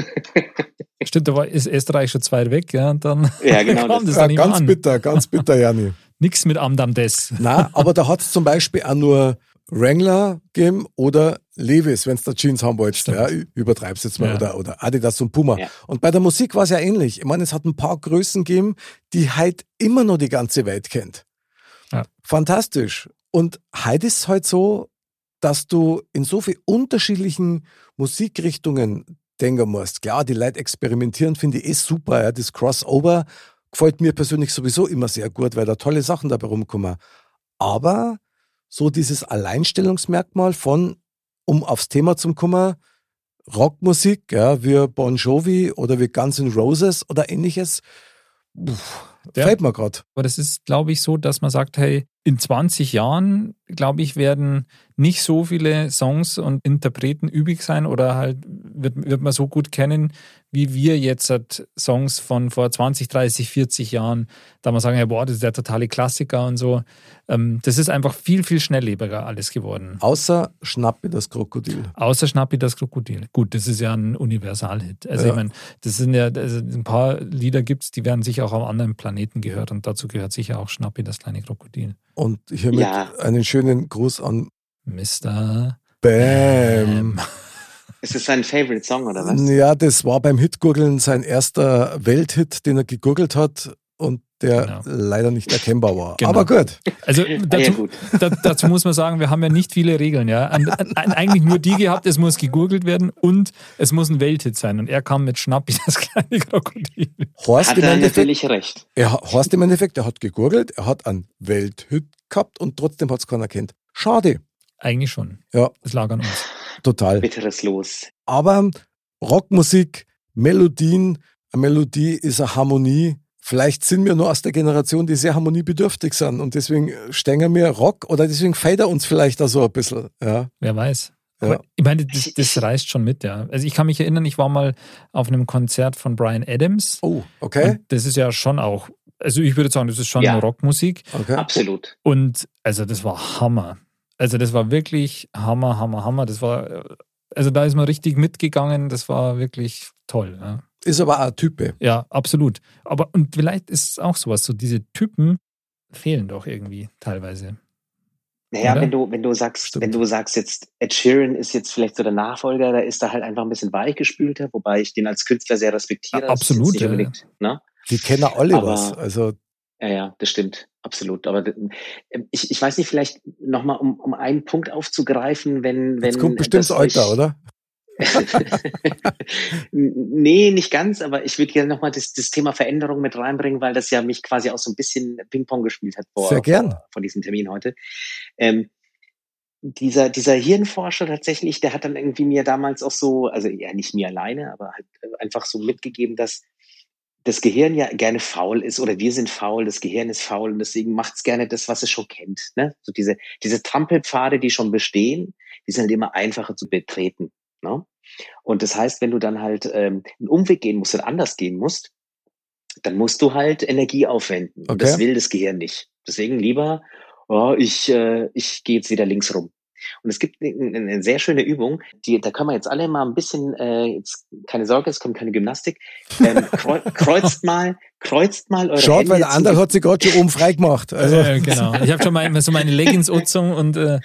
S1: Stimmt, da war, ist Österreich schon zwei weg, ja, und dann
S4: ja, genau,
S2: das, das ja, ganz bitter, ganz bitter, Jani.
S1: Nichts mit Amdam des.
S2: Na, aber da hat es zum Beispiel auch nur Wrangler geben oder Levis, wenn es da Jeans haben wolltest. Ja, übertreibst jetzt mal. Ja. Oder, oder Adidas und Puma. Ja. Und bei der Musik war es ja ähnlich. Ich meine, es hat ein paar Größen gegeben, die halt immer noch die ganze Welt kennt. Ja. Fantastisch. Und heute ist es halt so, dass du in so vielen unterschiedlichen Musikrichtungen denken musst. Klar, die Leute experimentieren, finde ich eh super. Ja. Das Crossover gefällt mir persönlich sowieso immer sehr gut, weil da tolle Sachen dabei rumkommen. Aber so dieses Alleinstellungsmerkmal von, um aufs Thema zu kommen, Rockmusik, ja, wie Bon Jovi oder wie Guns N' Roses oder ähnliches, Uff, ja. fällt mir gerade.
S1: Aber das ist, glaube ich, so, dass man sagt, hey, in 20 Jahren, glaube ich, werden nicht so viele Songs und Interpreten übrig sein oder halt wird, wird man so gut kennen, wie wir jetzt halt Songs von vor 20, 30, 40 Jahren, da man sagen, ja, boah, das ist der totale Klassiker und so. Ähm, das ist einfach viel, viel schnelllebiger alles geworden.
S2: Außer Schnappi das Krokodil.
S1: Außer Schnappi das Krokodil. Gut, das ist ja ein Universalhit. Also ja. ich meine, das sind ja, also ein paar Lieder gibt es, die werden sicher auch auf anderen Planeten gehört und dazu gehört sicher auch Schnappi das kleine Krokodil.
S2: Und hiermit ja. einen schönen Gruß an
S1: Mr.
S2: Bam. Bam.
S4: Ist das sein Favorite Song oder was?
S2: Ja, das war beim Hitgurgeln sein erster Welthit, den er gegurgelt hat und der genau. leider nicht erkennbar war. Genau. Aber gut.
S1: Also dazu, ja, gut. Da, dazu, muss man sagen, wir haben ja nicht viele Regeln. Ja? An, an, eigentlich nur die gehabt, es muss gegurgelt werden und es muss ein Welthit sein. Und er kam mit Schnappi, das kleine Krokodil.
S4: Horst hat er natürlich recht.
S2: Er, Horst im Endeffekt, er hat gegurgelt, er hat einen Welthit gehabt und trotzdem hat es keiner erkannt. Schade.
S1: Eigentlich schon.
S2: Ja.
S1: Es lag an uns.
S2: Total.
S4: Bitteres Los.
S2: Aber Rockmusik, Melodien, eine Melodie ist eine Harmonie. Vielleicht sind wir nur aus der Generation, die sehr harmoniebedürftig sind und deswegen stängen wir Rock oder deswegen feiert er uns vielleicht da so ein bisschen. Ja.
S1: Wer weiß. Ja. ich meine, das, das, reißt schon mit, ja. Also ich kann mich erinnern, ich war mal auf einem Konzert von Brian Adams.
S2: Oh, okay.
S1: das ist ja schon auch, also ich würde sagen, das ist schon ja. Rockmusik.
S4: Okay. Absolut.
S1: Und also das war Hammer. Also das war wirklich Hammer, Hammer, Hammer. Das war, also da ist man richtig mitgegangen. Das war wirklich toll. Ja.
S2: Ist aber auch ein Type.
S1: Ja, absolut. Aber und vielleicht ist es auch sowas, so diese Typen fehlen doch irgendwie teilweise.
S4: Naja, Oder? wenn du, wenn du sagst, Stimmt. wenn du sagst jetzt, Ed Sheeran ist jetzt vielleicht so der Nachfolger, da ist er halt einfach ein bisschen weichgespülter, wobei ich den als Künstler sehr respektiere.
S1: Ja, absolut. Ja.
S2: Ne? Die kennen alle aber, was. Also
S4: ja, ja, das stimmt, absolut. Aber ähm, ich, ich weiß nicht, vielleicht nochmal, um, um einen Punkt aufzugreifen, wenn, wenn.
S2: Jetzt kommt bestimmt Alter, oder?
S4: nee, nicht ganz, aber ich würde gerne nochmal das, das Thema Veränderung mit reinbringen, weil das ja mich quasi auch so ein bisschen Ping-Pong gespielt hat vor,
S2: Sehr gern.
S4: vor, vor diesem Termin heute. Ähm, dieser, dieser Hirnforscher tatsächlich, der hat dann irgendwie mir damals auch so, also ja nicht mir alleine, aber halt einfach so mitgegeben, dass das Gehirn ja gerne faul ist oder wir sind faul, das Gehirn ist faul und deswegen macht es gerne das, was es schon kennt. Ne? So diese, diese Trampelpfade, die schon bestehen, die sind halt immer einfacher zu betreten. Ne? Und das heißt, wenn du dann halt ähm, einen Umweg gehen musst und anders gehen musst, dann musst du halt Energie aufwenden. Und das
S2: Okay.
S4: will das Gehirn nicht. Deswegen lieber, oh, ich, äh, ich gehe jetzt wieder links rum. Und es gibt eine, eine sehr schöne Übung, die, da können wir jetzt alle mal ein bisschen, äh, jetzt keine Sorge, es kommt keine Gymnastik, ähm, kreu, kreuzt mal, kreuzt mal eure
S2: Schaut,
S4: Hände
S2: weil der andere hat sich gerade schon oben frei gemacht. Also,
S1: äh, genau. Ich habe schon mal so meine Leggings angezogen und äh,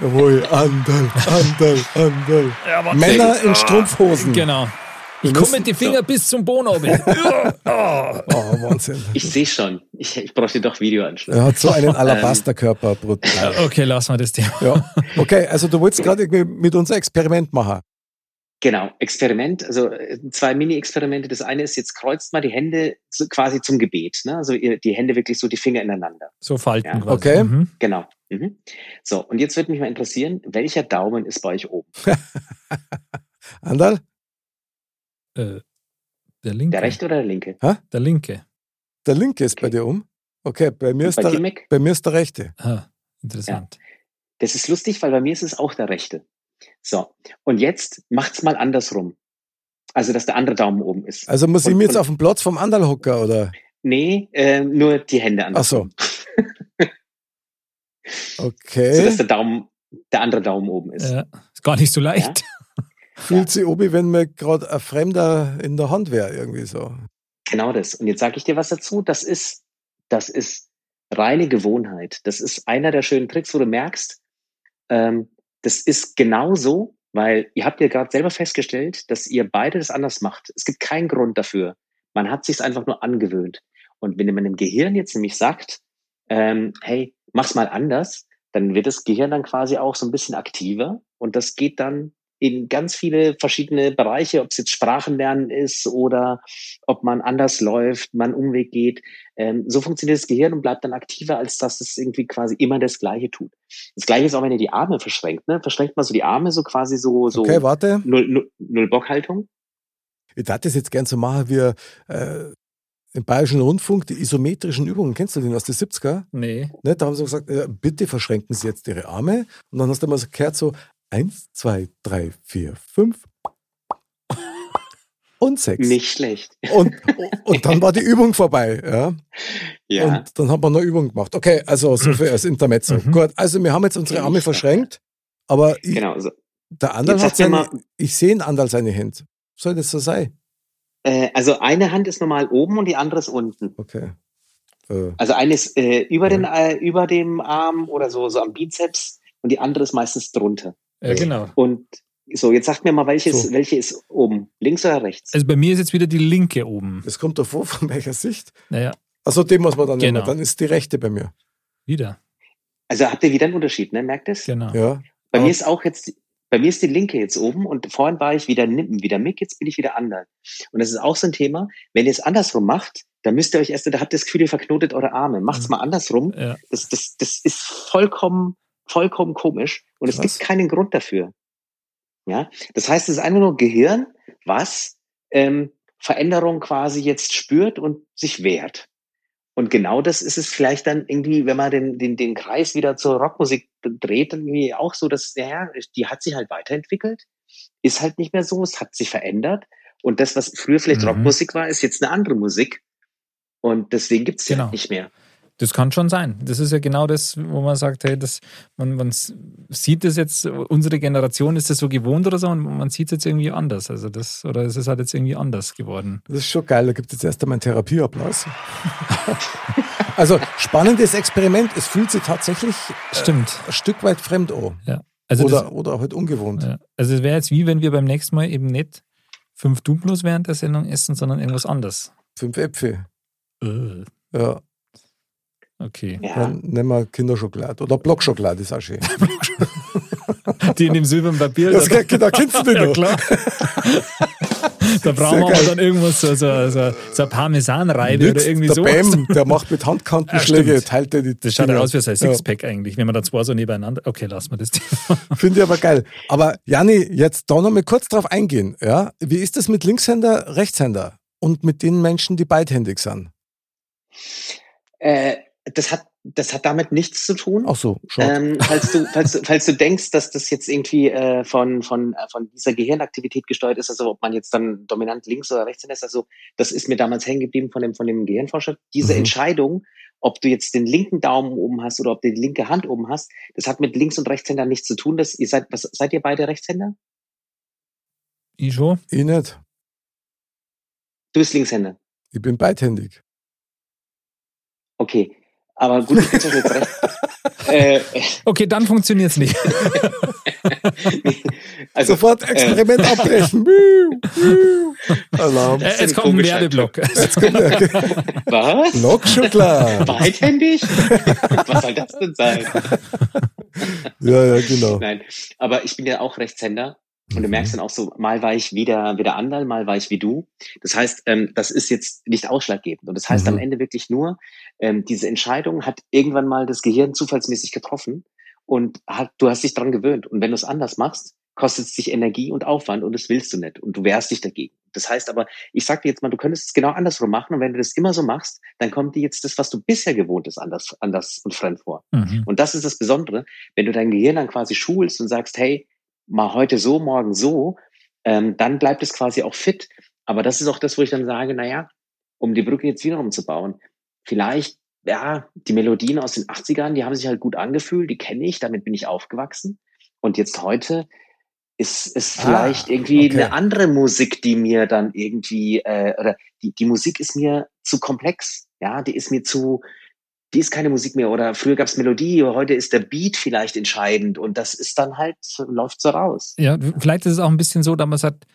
S2: jawohl, Andal, Andal, Andal. Männer in Strumpfhosen.
S1: genau. Ich komme mit den Fingern bis zum Boden runter. Ja, oh.
S2: Wahnsinn.
S4: Ich sehe schon. Ich, ich bräuchte doch Videoanschluss.
S2: Er hat so einen Alabasterkörper, brutal.
S1: Okay, lassen wir das Thema.
S2: Ja. Okay, also du wolltest gerade irgendwie mit uns ein Experiment machen.
S4: Genau, Experiment, also äh, zwei Mini-Experimente. Das eine ist, jetzt kreuzt mal die Hände quasi zum Gebet. Ne? Also ihr, die Hände wirklich so die Finger ineinander.
S1: So falten
S4: Ja.
S1: quasi.
S2: Okay.
S1: Mhm.
S4: Genau. Mhm. So, und jetzt würde mich mal interessieren, welcher Daumen ist bei euch oben?
S2: Andal?
S1: Äh, der linke.
S4: Der rechte oder der linke?
S1: Der linke.
S2: Der linke ist bei
S4: Okay.
S2: dir um. Okay, bei mir, ist
S4: Bei
S2: der, bei mir ist der rechte.
S1: Ah, interessant.
S4: Das ist lustig, weil bei mir ist es auch der rechte. So, und jetzt macht's mal andersrum. Also, dass der andere Daumen oben ist.
S2: Also muss ich mir jetzt auf dem Platz vom Andal hocken, oder?
S4: Nee, äh, nur die Hände
S2: Ach so.
S4: andersrum. So,
S2: Okay.
S4: dass der Daumen, der andere Daumen oben ist.
S1: Ja, ist gar nicht so leicht.
S2: Fühlt sich obi, wenn mir gerade ein Fremder in der Hand wäre, irgendwie so.
S4: Genau das. Und jetzt sage ich dir was dazu. Das ist, das ist reine Gewohnheit. Das ist einer der schönen Tricks, wo du merkst, ähm, das ist genauso, weil ihr habt ja gerade selber festgestellt, dass ihr beide das anders macht. Es gibt keinen Grund dafür. Man hat sich einfach nur angewöhnt. Und wenn man im Gehirn jetzt nämlich sagt, ähm, hey, mach's mal anders, dann wird das Gehirn dann quasi auch so ein bisschen aktiver und das geht dann in ganz viele verschiedene Bereiche, ob es jetzt Sprachenlernen ist oder ob man anders läuft, man Umweg geht. Ähm, so funktioniert das Gehirn und bleibt dann aktiver, als dass es irgendwie quasi immer das Gleiche tut. Das Gleiche ist auch, wenn ihr die Arme verschränkt. Ne? Verschränkt man so die Arme so quasi so, so
S2: Okay, warte.
S4: null, null, null Bockhaltung.
S2: Ich dachte das jetzt gern so machen wie äh, im Bayerischen Rundfunk, die isometrischen Übungen. Kennst du den aus den 70er?
S1: Nee.
S2: Ne? Da haben sie gesagt, äh, bitte verschränken Sie jetzt Ihre Arme. Und dann hast du mal so gehört, so eins, zwei, drei, vier, fünf und sechs.
S4: Nicht schlecht.
S2: Und, und dann war die Übung vorbei. Ja?
S4: Ja.
S2: Und dann haben wir noch Übung gemacht. Okay, also so viel als Intermezzo.
S1: Mhm.
S2: Gut, also wir haben jetzt unsere Arme verschränkt, aber ich,
S4: genau. So.
S2: der
S4: Jetzt
S2: hat seine, ich sehe einen Andal seine Hände. Soll das so sein?
S4: Äh, also eine Hand ist normal oben und die andere ist unten.
S2: Okay. Äh,
S4: Also eine ist äh, über, den, äh, über dem Arm oder so, so am Bizeps und die andere ist meistens drunter.
S1: Ja, genau.
S4: Und so, jetzt sagt mir mal, welches,
S2: So.
S4: welche ist oben? Links oder rechts?
S1: Also bei mir ist jetzt wieder die linke oben.
S2: das kommt davor, von welcher Sicht?
S1: Naja,
S2: Also dem muss man dann
S1: Genau.
S2: nehmen. Dann ist die rechte bei mir.
S1: wieder.
S4: Also habt ihr wieder einen Unterschied, ne? Merkt es?
S1: Genau.
S2: Ja.
S4: Bei
S2: Ah.
S4: mir ist auch jetzt, bei mir ist die linke jetzt oben und vorhin war ich wieder Nippen, wieder Mick, jetzt bin ich wieder Andal. Und das ist auch so ein Thema, wenn ihr es andersrum macht, dann müsst ihr euch erst, da habt ihr das Gefühl, ihr verknotet eure Arme. Macht's
S1: Mhm.
S4: mal andersrum.
S1: Ja.
S4: Das, das, das ist vollkommen, vollkommen komisch und es
S2: Krass.
S4: gibt keinen Grund dafür. Ja, das heißt, es ist einfach nur Gehirn, was ähm, Veränderung quasi jetzt spürt und sich wehrt. Und genau das ist es vielleicht dann irgendwie, wenn man den, den, den Kreis wieder zur Rockmusik dreht, dann irgendwie auch so, dass, ja, die hat sich halt weiterentwickelt, ist halt nicht mehr so, es hat sich verändert. Und das, was früher vielleicht
S1: Mhm.
S4: Rockmusik war, ist jetzt eine andere Musik. Und deswegen gibt's sie
S1: Genau.
S4: halt nicht mehr.
S1: Das kann schon sein. Das ist ja genau das, wo man sagt, hey, das, man, man sieht das jetzt, unsere Generation ist das so gewohnt oder so und man sieht es jetzt irgendwie anders. Also das, oder es ist halt jetzt irgendwie anders geworden.
S2: Das ist schon geil. Da gibt es jetzt erst einmal einen Therapieapplaus. also spannendes Experiment. Es fühlt sich tatsächlich
S1: Stimmt.
S2: ein Stück weit fremd an.
S1: Ja. Also
S2: oder,
S1: das,
S2: oder halt ungewohnt.
S1: ja. also es wäre jetzt wie, wenn wir beim nächsten Mal eben nicht fünf Duplos während der Sendung essen, sondern irgendwas anderes.
S2: Fünf Äpfel.
S1: Äh,
S2: Ja,
S1: Okay.
S4: Ja.
S2: dann nehmen wir Kinderschokolade. Oder Blockschokolade ist auch schön.
S1: Die in dem silbernen Papier.
S2: Das, da kennst du
S1: ja,
S2: noch.
S1: klar. da brauchen wir dann irgendwas, so, so, so, so eine Parmesanreibe oder irgendwie
S2: der
S1: so.
S2: Bam, der macht mit Handkantenschläge,
S1: Ja, stimmt.
S2: teilt er die
S1: Das schaut ja
S2: Dinger.
S1: aus wie so ein Sixpack eigentlich, wenn man da zwei so nebeneinander. Okay, lassen wir das Thema.
S2: Finde ich aber geil. Aber Janni, jetzt da noch mal kurz drauf eingehen. Ja? Wie ist das mit Linkshänder, Rechtshänder und mit den Menschen, die beidhändig sind?
S4: Äh, das hat das hat damit nichts zu tun.
S2: Ach so, schon.
S4: Ähm, falls, du, falls, du, falls du denkst, dass das jetzt irgendwie äh, von, von, äh, von dieser Gehirnaktivität gesteuert ist, also ob man jetzt dann dominant links oder rechts ist, also das ist mir damals hängen geblieben von dem, von dem Gehirnforscher. Diese
S2: Mhm.
S4: Entscheidung, ob du jetzt den linken Daumen oben hast oder ob du die linke Hand oben hast, das hat mit Links- und Rechtshänder nichts zu tun. Das, ihr seid, was, seid ihr beide Rechtshänder?
S1: Ich schon.
S2: ich nicht.
S4: Du bist Linkshänder.
S2: Ich bin beidhändig.
S4: Okay. Aber gut, ich bin schon jetzt recht. äh,
S1: Okay, dann funktioniert's nicht.
S4: also,
S2: Sofort Experiment abbrechen. Miau, miau. Alarm.
S1: Äh, Jetzt kommt ein Werbeblock.
S4: was?
S2: Lokschuckler.
S4: Beidhändig? Was soll das denn sein?
S2: Ja, ja, genau.
S4: Nein, aber ich bin ja auch Rechtshänder. Und du
S2: Mhm.
S4: merkst dann auch so, mal war ich wieder, wieder Anderl, mal war ich wie du. Das heißt, ähm, das ist jetzt nicht ausschlaggebend. Und das heißt
S2: Mhm.
S4: am Ende wirklich nur, ähm, diese Entscheidung hat irgendwann mal das Gehirn zufallsmäßig getroffen und hat, du hast dich dran gewöhnt. Und wenn du es anders machst, kostet es dich Energie und Aufwand und das willst du nicht. Und du wehrst dich dagegen. Das heißt aber, ich sag dir jetzt mal, du könntest es genau andersrum machen. Und wenn du das immer so machst, dann kommt dir jetzt das, was du bisher gewohnt ist, anders, anders und fremd vor.
S1: Mhm.
S4: Und das ist das Besondere, wenn du dein Gehirn dann quasi schulst und sagst, hey, mal heute so, morgen so, ähm, dann bleibt es quasi auch fit. Aber das ist auch das, wo ich dann sage, naja, um die Brücke jetzt wieder umzubauen, vielleicht, ja, die Melodien aus den 80ern, die haben sich halt gut angefühlt, die kenne ich, damit bin ich aufgewachsen. Und jetzt heute ist es
S2: Ah,
S4: vielleicht irgendwie
S2: okay.
S4: eine andere Musik, die mir dann irgendwie, äh, oder die, die Musik ist mir zu komplex, ja, die ist mir zu, die ist keine Musik mehr oder früher gab's Melodie, heute ist der Beat vielleicht entscheidend und das ist dann halt, läuft so raus.
S1: Ja, vielleicht ist es auch ein bisschen so, dass man sagt,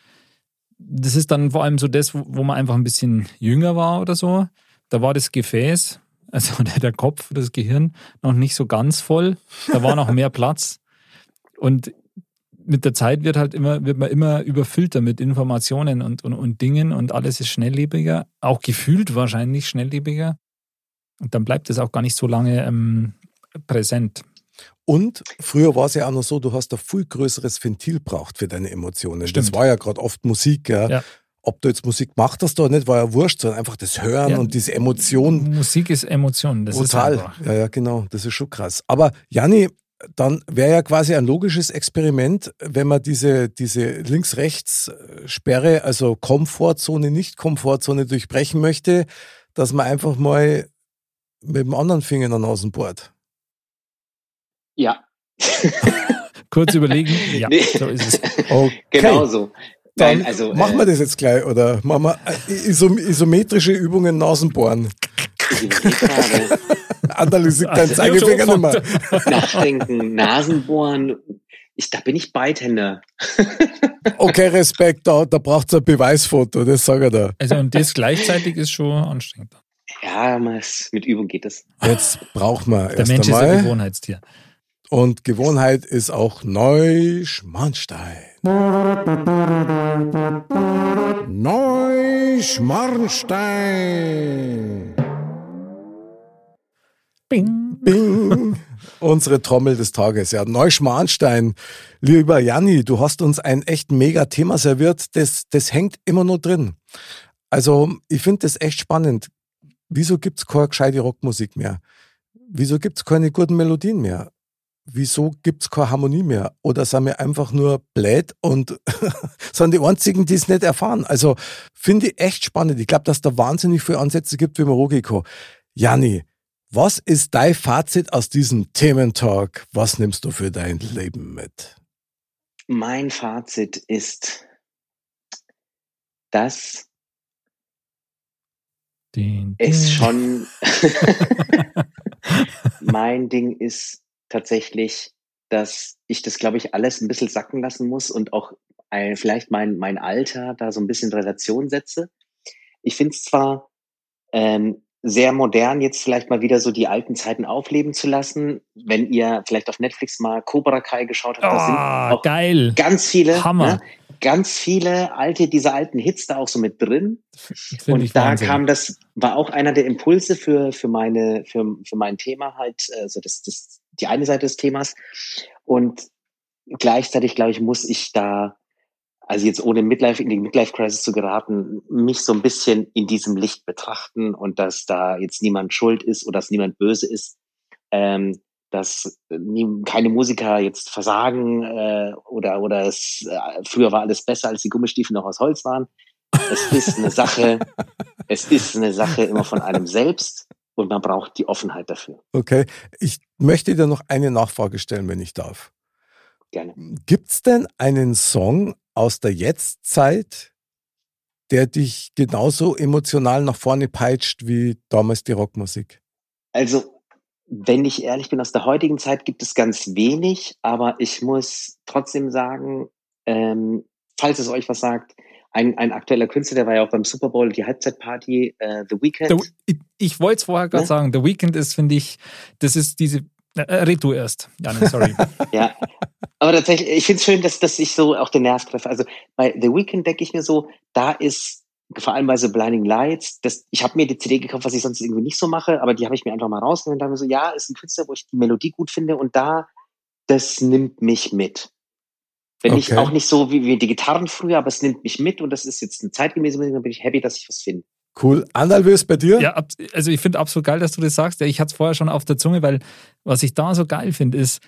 S1: das ist dann vor allem so das, wo wo man einfach ein bisschen jünger war oder so. Da war das Gefäß, also der, der Kopf, das Gehirn, noch nicht so ganz voll. Da war noch mehr Platz. Und mit der Zeit wird halt immer, wird man immer überfüllter mit Informationen und, und, und Dingen und alles ist schnelllebiger, auch gefühlt wahrscheinlich schnelllebiger. Und dann bleibt es auch gar nicht so lange ähm, präsent.
S2: Und früher war es ja auch noch so, du hast ein viel größeres Ventil braucht für deine Emotionen. Das
S1: Stimmt.
S2: war ja gerade oft Musik. Ja.
S1: Ja.
S2: Ob du jetzt Musik gemacht hast oder nicht, war ja wurscht, sondern einfach das Hören
S1: Ja.
S2: und diese Emotion.
S1: Musik ist Emotion. Das
S2: Brutal.
S1: ist einfach.
S2: ja, ja, genau. Das ist schon krass. Aber Janni, dann wäre ja quasi ein logisches Experiment, wenn man diese, diese Links-Rechts-Sperre, also Komfortzone, Nicht-Komfortzone durchbrechen möchte, dass man einfach mal mit dem anderen Finger in der Nase bohrt.
S4: Ja.
S1: Kurz überlegen, ja,
S4: Nee.
S1: so ist es.
S2: Okay.
S4: Genau so.
S2: Dann
S4: Nein, also,
S2: machen wir
S4: äh,
S2: das jetzt gleich oder machen wir äh, isom isometrische Übungen Nasenbohren. Analysiert
S1: Ah,
S2: dein Zeigefinger nicht mehr.
S1: angefangen.
S4: nachdenken, Nasenbohren, ich, da bin ich Beidhänder.
S2: Okay, Respekt, da, da braucht es ein Beweisfoto, das sage ich da.
S1: Also und das gleichzeitig ist schon anstrengend.
S4: Ja, mit Übung geht es.
S2: Jetzt braucht man
S1: Der
S2: erst
S1: Mensch ist ein
S2: einmal.
S1: Gewohnheitstier.
S2: Und Gewohnheit ist auch Neuschmarnstein. Neuschmarnstein.
S1: Bing.
S2: Bing. Unsere Trommel des Tages, ja. Neuschmarnstein. Lieber Janni, du hast uns ein echt mega Thema serviert. Das, das hängt immer nur drin. Also, ich finde das echt spannend. Wieso gibt's keine gescheite Rockmusik mehr? Wieso gibt's keine guten Melodien mehr? Wieso gibt's keine Harmonie mehr? Oder sind wir einfach nur blöd und sind die einzigen, die es nicht erfahren? Also, finde ich echt spannend. Ich glaube, dass da wahnsinnig viele Ansätze gibt, wie kann. Janni, was ist dein Fazit aus diesem Thementalk? Was nimmst du für dein Leben mit?
S4: Mein Fazit ist, dass
S1: Den,
S4: es
S1: den.
S4: schon mein Ding ist tatsächlich, dass ich das, glaube ich, alles ein bisschen sacken lassen muss und auch äh, vielleicht mein, mein Alter da so ein bisschen in Relation setze. Ich finde es zwar ähm, sehr modern, jetzt vielleicht mal wieder so die alten Zeiten aufleben zu lassen. Wenn ihr vielleicht auf Netflix mal Cobra Kai geschaut habt,
S1: oh,
S4: da sind
S1: Ah,
S4: auch
S1: geil.
S4: ganz viele,
S1: Hammer.
S4: Ne, ganz viele alte, diese alten Hits da auch so mit drin. Und da
S1: Wahnsinn.
S4: kam das, war auch einer der Impulse für, für meine, für, für mein Thema halt, also das, das, die eine Seite des Themas. Und gleichzeitig, glaube ich, muss ich da, also jetzt ohne Midlife, in die Midlife-Crisis zu geraten, mich so ein bisschen in diesem Licht betrachten und dass da jetzt niemand schuld ist oder dass niemand böse ist, ähm, dass nie, keine Musiker jetzt versagen äh, oder oder es äh, früher war alles besser, als die Gummistiefel noch aus Holz waren. Es ist eine Sache, es ist eine Sache immer von einem selbst und man braucht die Offenheit dafür.
S2: Okay, ich möchte dir noch eine Nachfrage stellen, wenn ich darf.
S4: Gerne.
S2: Gibt's denn einen Song aus der Jetztzeit, der dich genauso emotional nach vorne peitscht wie damals die Rockmusik?
S4: Also, wenn ich ehrlich bin, aus der heutigen Zeit gibt es ganz wenig, aber ich muss trotzdem sagen, ähm, falls es euch was sagt, ein, ein aktueller Künstler, der war ja auch beim Super Bowl, die Halbzeitparty, äh, The Weeknd.
S1: The, ich wollte es vorher gerade
S4: Ne?
S1: sagen, The Weeknd ist, finde ich, das ist diese. Äh, red du erst. Ja, nee, sorry.
S4: Ja, aber tatsächlich, ich finde es schön, dass, dass ich so auch den Nerv treffe. Also bei The Weeknd denke ich mir so, da ist vor allem bei so Blinding Lights, das, ich habe mir die CD gekauft, was ich sonst irgendwie nicht so mache, aber die habe ich mir einfach mal rausgenommen und dachte mir so, ja, ist ein Künstler, wo ich die Melodie gut finde und da, das nimmt mich mit. Wenn ich
S2: Okay.
S4: auch nicht so wie, wie die Gitarren früher, aber es nimmt mich mit und das ist jetzt eine zeitgemäße Musik, dann bin ich happy, dass ich was finde.
S2: Cool. Andal, wie ist bei dir?
S1: Ja, also ich finde absolut geil, dass du das sagst. Ja, ich hatte es vorher schon auf der Zunge, weil was ich da so geil finde, ist,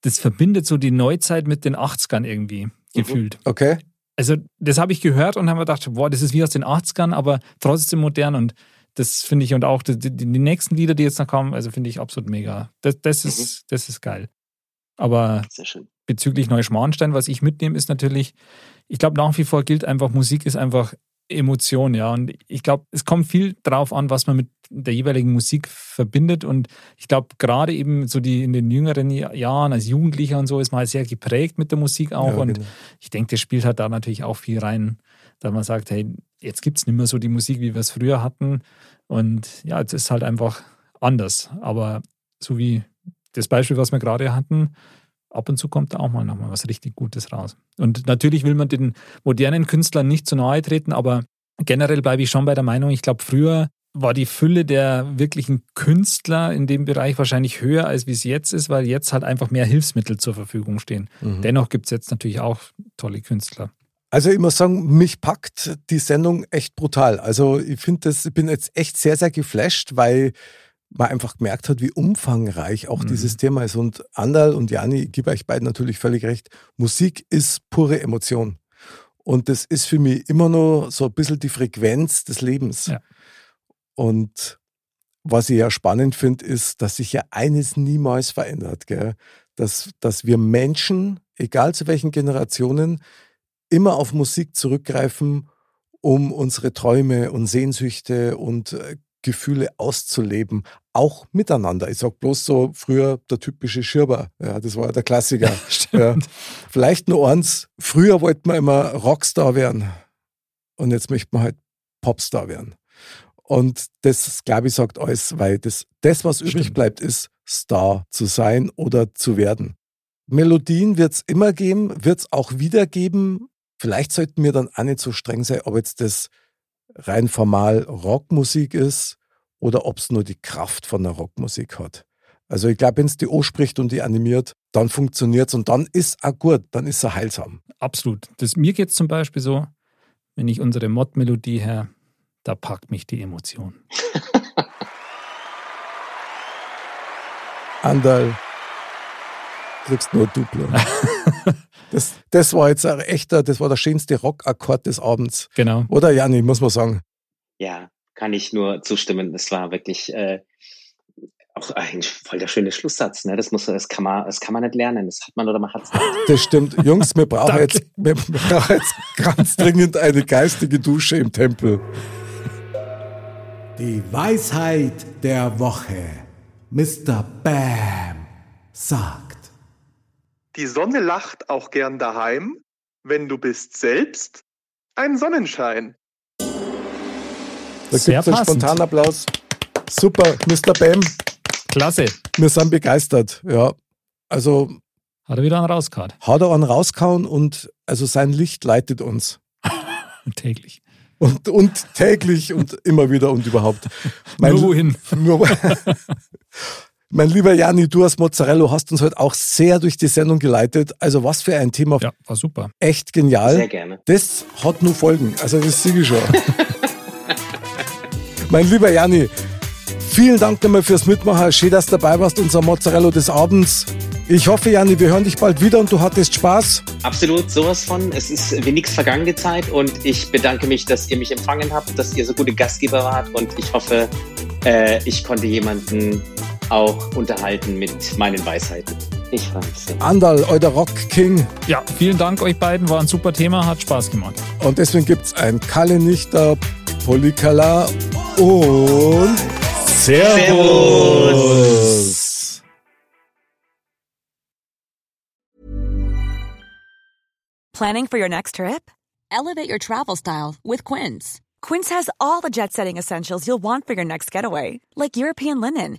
S1: das verbindet so die Neuzeit mit den 80ern irgendwie gefühlt.
S2: Okay.
S1: Also das habe ich gehört und habe mir gedacht, boah, das ist wie aus den 80ern, aber trotzdem modern und das finde ich und auch die, die, nächsten Lieder, die jetzt noch kommen, also finde ich absolut mega. Das, das, ist, das ist geil. Aber bezüglich Neuschmarnstein, was ich mitnehme, ist natürlich, ich glaube, nach wie vor gilt einfach, Musik ist einfach Emotion, ja. Und ich glaube, es kommt viel drauf an, was man mit der jeweiligen Musik verbindet. Und ich glaube, gerade eben so die in den jüngeren Jahren als Jugendlicher und so ist man halt sehr geprägt mit der Musik auch.
S2: Ja,
S1: und
S2: genau.
S1: ich denke, das spielt halt da natürlich auch viel rein, da man sagt, hey, jetzt gibt es nicht mehr so die Musik, wie wir es früher hatten. Und ja, es ist halt einfach anders. Aber so wie das Beispiel, was wir gerade hatten, ab und zu kommt da auch mal nochmal was richtig Gutes raus. Und natürlich will man den modernen Künstlern nicht zu nahe treten, aber generell bleibe ich schon bei der Meinung, ich glaube, früher war die Fülle der wirklichen Künstler in dem Bereich wahrscheinlich höher, als wie es jetzt ist, weil jetzt halt einfach mehr Hilfsmittel zur Verfügung stehen.
S2: Mhm.
S1: Dennoch gibt es jetzt natürlich auch tolle Künstler.
S2: Also ich muss sagen, mich packt die Sendung echt brutal. Also ich finde das, ich bin jetzt echt sehr, sehr geflasht, weil man einfach gemerkt hat, wie umfangreich auch
S1: Mhm.
S2: dieses Thema ist. Und Andal und Jani, ich gebe euch beiden natürlich völlig recht, Musik ist pure Emotion. Und das ist für mich immer noch so ein bisschen die Frequenz des Lebens.
S1: Ja.
S2: Und was ich ja spannend finde, ist, dass sich ja eines niemals verändert, gell? Dass, dass wir Menschen, egal zu welchen Generationen, immer auf Musik zurückgreifen, um unsere Träume und Sehnsüchte und äh, Gefühle auszuleben, auch miteinander. Ich sag bloß so früher der typische Schirber, ja, das war ja der Klassiker. ja. Vielleicht nur eins, früher wollte man immer Rockstar werden und jetzt möchte man halt Popstar werden. Und das, glaube ich, sagt alles, weil das, das was übrig
S1: Stimmt.
S2: bleibt, ist Star zu sein oder zu werden. Melodien wird es immer geben, wird es auch wieder geben. Vielleicht sollten wir dann auch nicht so streng sein, ob jetzt das rein formal Rockmusik ist oder ob es nur die Kraft von der Rockmusik hat. Also ich glaube, wenn es die anspricht und die animiert, dann funktioniert es und dann ist auch gut, dann ist er heilsam.
S1: Absolut. Das, mir geht es zum Beispiel so, wenn ich unsere Mod-Melodie her, da packt mich die Emotion.
S2: Andal, kriegst nur Duplo. das, das war jetzt ein echter, das war der schönste Rockakkord des Abends.
S1: Genau.
S2: Oder Janni, muss man sagen.
S4: Ja, kann ich nur zustimmen. Das war wirklich äh, auch eigentlich voll der schöne Schlusssatz. Ne? Das muss, das kann man, das kann man nicht lernen. Das hat man oder man hat es nicht.
S2: Das stimmt. Jungs, wir brauchen, jetzt, wir brauchen jetzt ganz dringend eine geistige Dusche im Tempel.
S5: Die Weisheit der Woche. Mr. Bam sagt.
S6: Die Sonne lacht auch gern daheim, wenn du bist selbst ein Sonnenschein.
S2: Da
S1: Sehr
S2: gibt es spontanen Applaus. Super, Mr. Bam.
S1: Klasse.
S2: Wir sind begeistert. Ja, also
S1: Hat er wieder einen rausgehauen.
S2: hat er einen rausgehauen und also sein Licht leitet uns.
S1: Täglich.
S2: Und, und täglich und immer wieder und überhaupt. Mein,
S1: Nur wohin?
S2: Nur, mein lieber Jani, du als Mozzarella hast uns heute auch sehr durch die Sendung geleitet. Also was für ein Thema.
S1: Ja, war super.
S2: Echt genial.
S4: Sehr gerne.
S2: Das hat nur Folgen. Also das sehe ich schon. mein lieber Jani, vielen Dank nochmal fürs Mitmachen. Schön, dass du dabei warst, unser Mozzarella des Abends. Ich hoffe, Jani, wir hören dich bald wieder und du hattest Spaß.
S4: Absolut, sowas von. Es ist wie nichts vergangene Zeit und ich bedanke mich, dass ihr mich empfangen habt, dass ihr so gute Gastgeber wart und ich hoffe, äh, ich konnte jemanden auch unterhalten mit meinen Weisheiten. Ich sehr.
S2: Andal, euer Rock King.
S1: Ja, vielen Dank euch beiden. War ein super Thema, hat Spaß gemacht.
S2: Und deswegen gibt es ein Kalle Nichter, Polikala und Servus.
S7: Planning for your next trip? Elevate your travel style with Quince. Quince has all the jet setting essentials you'll want for your next getaway, like European linen,